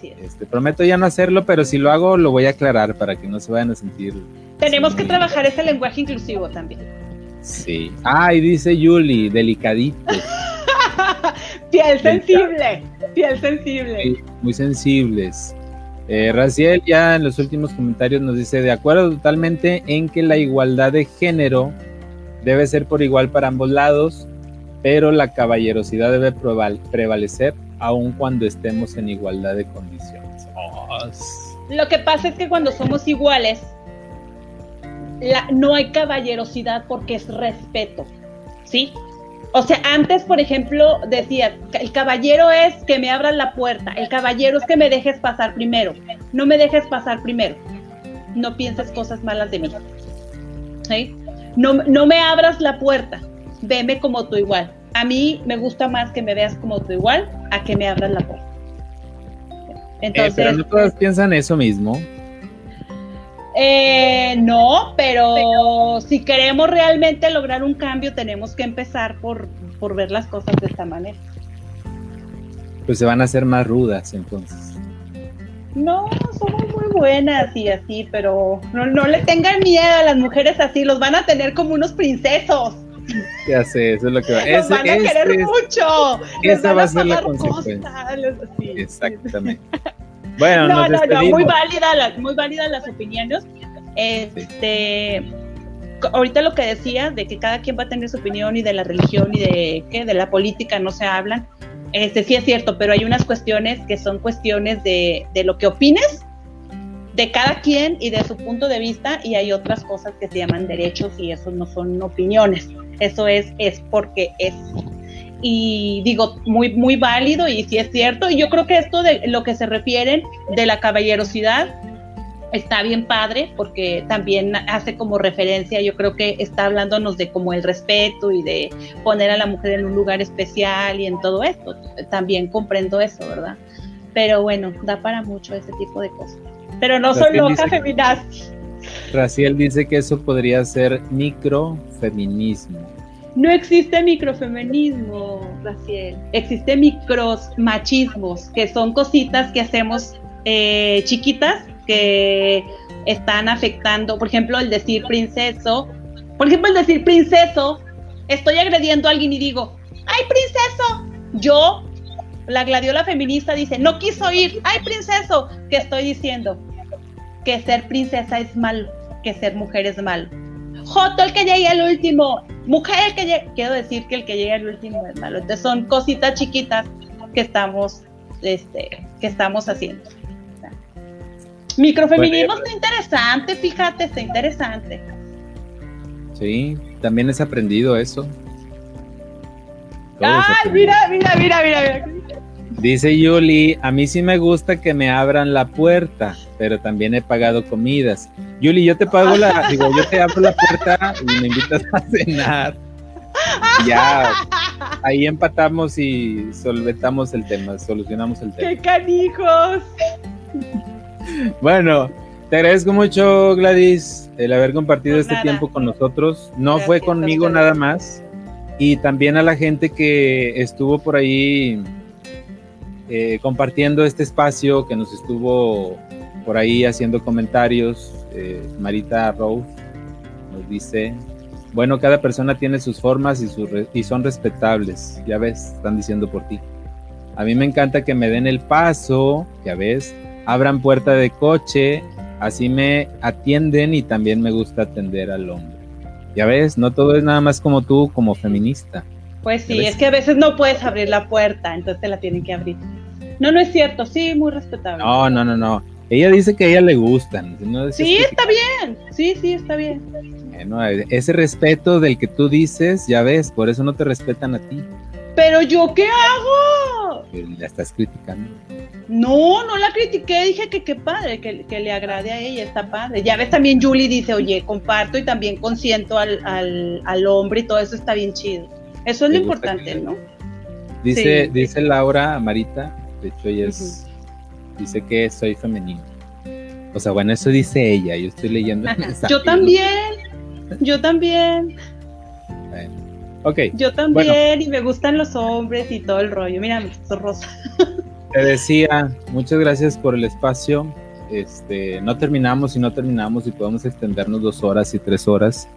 Este, prometo ya no hacerlo, pero si lo hago, lo voy a aclarar para que no se vayan a sentir. Tenemos que trabajar ese lenguaje inclusivo también. Sí. Ah, y dice Yuli, delicadito. piel sensible, piel sensible. muy sensibles. Eh, Raciel ya en los últimos comentarios nos dice, de acuerdo totalmente en que la igualdad de género debe ser por igual para ambos lados, pero la caballerosidad debe prevalecer aun cuando estemos en igualdad de condiciones. Lo que pasa es que cuando somos iguales, no hay caballerosidad porque es respeto, ¿sí? O sea, antes, por ejemplo, decía, el caballero es que me abran la puerta, el caballero es que me dejes pasar primero, no me dejes pasar primero, no pienses cosas malas de mí, ¿sí? No, no me abras la puerta, veme como tú igual a mí me gusta más que me veas como tú igual a que me abras la puerta. Entonces, eh, pero no todas piensan eso mismo. Eh, no, pero si queremos realmente lograr un cambio, tenemos que empezar por, por ver las cosas de esta manera. Pues se van a hacer más rudas entonces. No, somos muy buenas y así, pero no, no le tengan miedo a las mujeres así, los van a tener como unos princesos. Ya sé, eso es lo que va. Ese, van a querer mucho. Esa va a ser la consecuencia. Exactamente. Bueno, no, no, no, muy válida, muy válidas las opiniones. Este, ahorita lo que decía de que cada quien va a tener su opinión y de la religión y de qué, de la política no se hablan. Este sí es cierto, pero hay unas cuestiones que son cuestiones de, de lo que opines de cada quien y de su punto de vista y hay otras cosas que se llaman derechos y eso no son opiniones. Eso es, es porque es. Y digo, muy, muy válido y si es cierto. Y yo creo que esto de lo que se refieren de la caballerosidad está bien padre porque también hace como referencia, yo creo que está hablándonos de como el respeto y de poner a la mujer en un lugar especial y en todo esto. También comprendo eso, ¿verdad? Pero bueno, da para mucho ese tipo de cosas. Pero no soy loca feminazi. Raciel dice que eso podría ser microfeminismo. No existe microfeminismo, Raciel. Existe micromachismos, que son cositas que hacemos eh, chiquitas que están afectando, por ejemplo, el decir princeso. Por ejemplo, el decir princeso, estoy agrediendo a alguien y digo, ¡ay, princeso! Yo, la gladiola feminista, dice, no quiso ir, ¡ay, princeso! ¿Qué estoy diciendo? Que ser princesa es malo que ser mujer es malo. Joto el que llegue al último, mujer el que llegue, quiero decir que el que llegue al último es malo. Entonces son cositas chiquitas que estamos, este, que estamos haciendo. Microfeminismo está interesante, fíjate, está interesante. Sí, también es aprendido eso. Ay, mira, mira, mira, mira, mira. Dice Yuli, a mí sí me gusta que me abran la puerta, pero también he pagado comidas. Yuli, yo te pago la, digo, yo te abro la puerta y me invitas a cenar. Ya, ahí empatamos y solventamos el tema, solucionamos el tema. ¡Qué canijos! Bueno, te agradezco mucho, Gladys, el haber compartido este tiempo con nosotros. No fue conmigo nada más. Y también a la gente que estuvo por ahí eh, compartiendo este espacio, que nos estuvo por ahí haciendo comentarios. Eh, Marita Rose nos dice, bueno, cada persona tiene sus formas y, y son respetables, ya ves, están diciendo por ti. A mí me encanta que me den el paso, ya ves, abran puerta de coche, así me atienden y también me gusta atender al hombre. Ya ves, no todo es nada más como tú, como feminista. Pues sí, es que a veces no puedes abrir la puerta, entonces te la tienen que abrir. No, no es cierto, sí, muy respetable. No, no, no, no. Ella dice que a ella le gustan. sí, está bien. Sí, sí, está bien. Bueno, ese respeto del que tú dices, ya ves, por eso no te respetan a ti. Pero yo qué hago? La estás criticando. No, no la critiqué, dije que qué padre, que, le agrade a ella, está padre. Ya ves, también Julie dice, oye, comparto y también consiento al, al, hombre y todo eso está bien chido. Eso es lo importante, ¿no? Dice, dice Laura Marita, de hecho ella es, dice que soy femenino. O sea, bueno, eso dice ella, yo estoy leyendo. yo también, yo también. Yo también, y me gustan los hombres y todo el rollo. Mira, rosa. Te decía, muchas gracias por el espacio. Este, no terminamos y no terminamos y podemos extendernos dos horas y tres horas.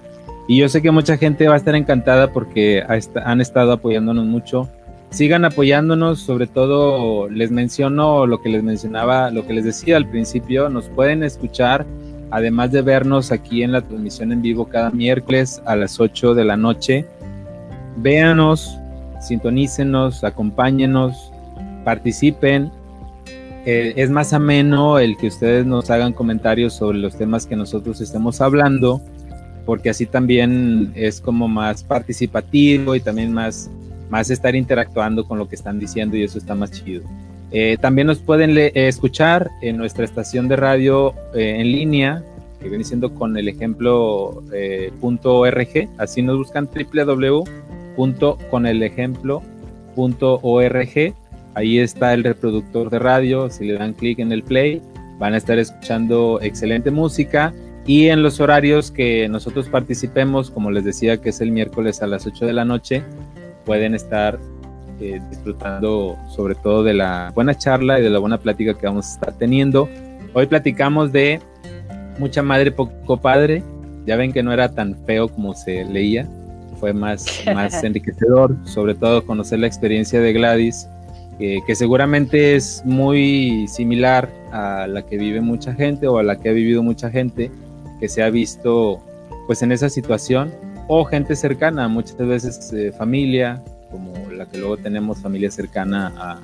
Y yo sé que mucha gente va a estar encantada porque han estado apoyándonos mucho. Sigan apoyándonos, sobre todo les menciono lo que les mencionaba, lo que les decía al principio, nos pueden escuchar, además de vernos aquí en la transmisión en vivo cada miércoles a las 8 de la noche véanos, sintonícenos, acompáñenos, participen. Eh, es más ameno el que ustedes nos hagan comentarios sobre los temas que nosotros estemos hablando, porque así también es como más participativo y también más, más estar interactuando con lo que están diciendo y eso está más chido. Eh, también nos pueden escuchar en nuestra estación de radio eh, en línea, que viene siendo con el ejemplo .org, así nos buscan www punto con el ejemplo punto org. Ahí está el reproductor de radio. Si le dan clic en el play, van a estar escuchando excelente música. Y en los horarios que nosotros participemos, como les decía, que es el miércoles a las 8 de la noche, pueden estar eh, disfrutando sobre todo de la buena charla y de la buena plática que vamos a estar teniendo. Hoy platicamos de mucha madre, poco padre. Ya ven que no era tan feo como se leía fue más, más enriquecedor, sobre todo conocer la experiencia de Gladys, que seguramente es muy similar a la que vive mucha gente o a la que ha vivido mucha gente que se ha visto pues en esa situación o gente cercana, muchas veces eh, familia, como la que luego tenemos familia cercana a,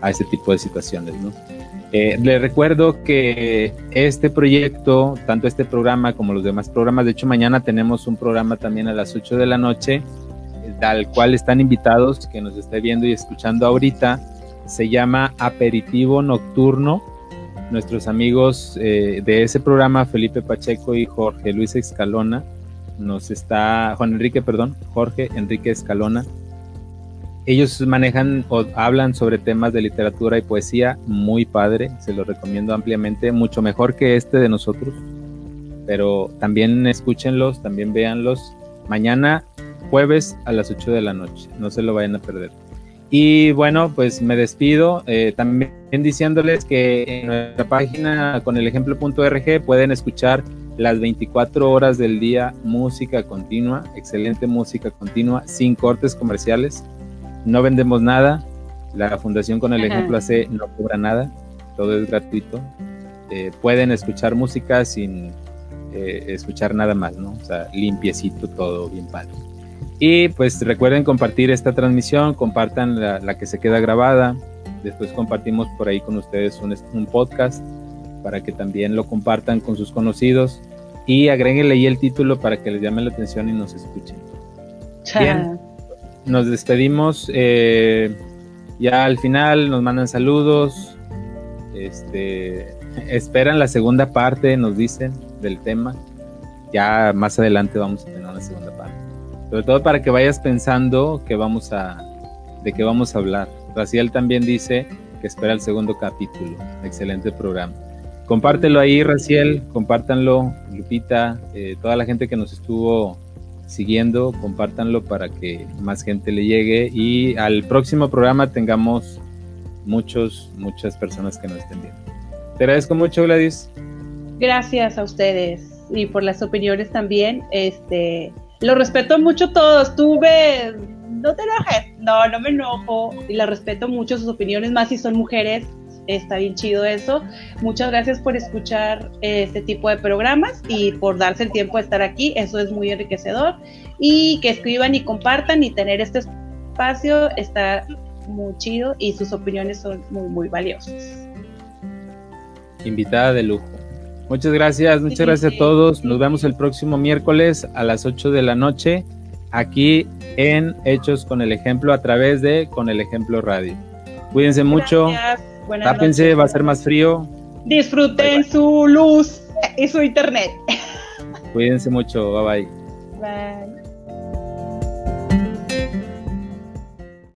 a ese tipo de situaciones, ¿no? Eh, le recuerdo que este proyecto, tanto este programa como los demás programas, de hecho mañana tenemos un programa también a las 8 de la noche, al cual están invitados, que nos esté viendo y escuchando ahorita, se llama Aperitivo Nocturno. Nuestros amigos eh, de ese programa, Felipe Pacheco y Jorge Luis Escalona, nos está, Juan Enrique, perdón, Jorge Enrique Escalona, ellos manejan o hablan sobre temas de literatura y poesía muy padre, se los recomiendo ampliamente, mucho mejor que este de nosotros, pero también escúchenlos, también véanlos. Mañana jueves a las 8 de la noche, no se lo vayan a perder. Y bueno, pues me despido eh, también diciéndoles que en nuestra página con el ejemplo.org pueden escuchar las 24 horas del día música continua, excelente música continua, sin cortes comerciales no vendemos nada. La Fundación con el Ejemplo hace no cobra nada, todo es gratuito. Eh, pueden escuchar música sin eh, escuchar nada más, ¿no? O sea, limpiecito todo, bien padre. Y pues recuerden compartir esta transmisión, compartan la, que se queda grabada. Después compartimos por ahí con ustedes un, un, podcast para que también lo compartan con sus conocidos y agréguenle ahí el título para que les llame la atención y nos escuchen. Bien nos despedimos. Eh, ya al final nos mandan saludos. Este, esperan la segunda parte, nos dicen, del tema. Ya más adelante vamos a tener una segunda parte. Sobre todo para que vayas pensando que vamos a, de qué vamos a hablar. Raciel también dice que espera el segundo capítulo. Excelente programa. Compártelo ahí, Raciel, compártanlo, Lupita, eh, toda la gente que nos estuvo siguiendo, compártanlo para que más gente le llegue y al próximo programa tengamos muchos, muchas personas que nos estén viendo. Te agradezco mucho, Gladys. Gracias a ustedes y por las opiniones también. Este, lo respeto mucho todos. Tuve, no te enojes, no, no me enojo y la respeto mucho sus opiniones, más si son mujeres está bien chido eso. Muchas gracias por escuchar este tipo de programas y por darse el tiempo de estar aquí. Eso es muy enriquecedor. Y que escriban y compartan y tener este espacio está muy chido y sus opiniones son muy, muy valiosas. Invitada de lujo. Muchas gracias, muchas gracias a todos. Nos vemos el próximo miércoles a las 8 de la noche aquí en Hechos con el Ejemplo a través de Con el Ejemplo Radio. Cuídense mucho. Tápense, va a ser más frío. Disfruten su luz y su internet. Cuídense mucho. Bye bye. Bye.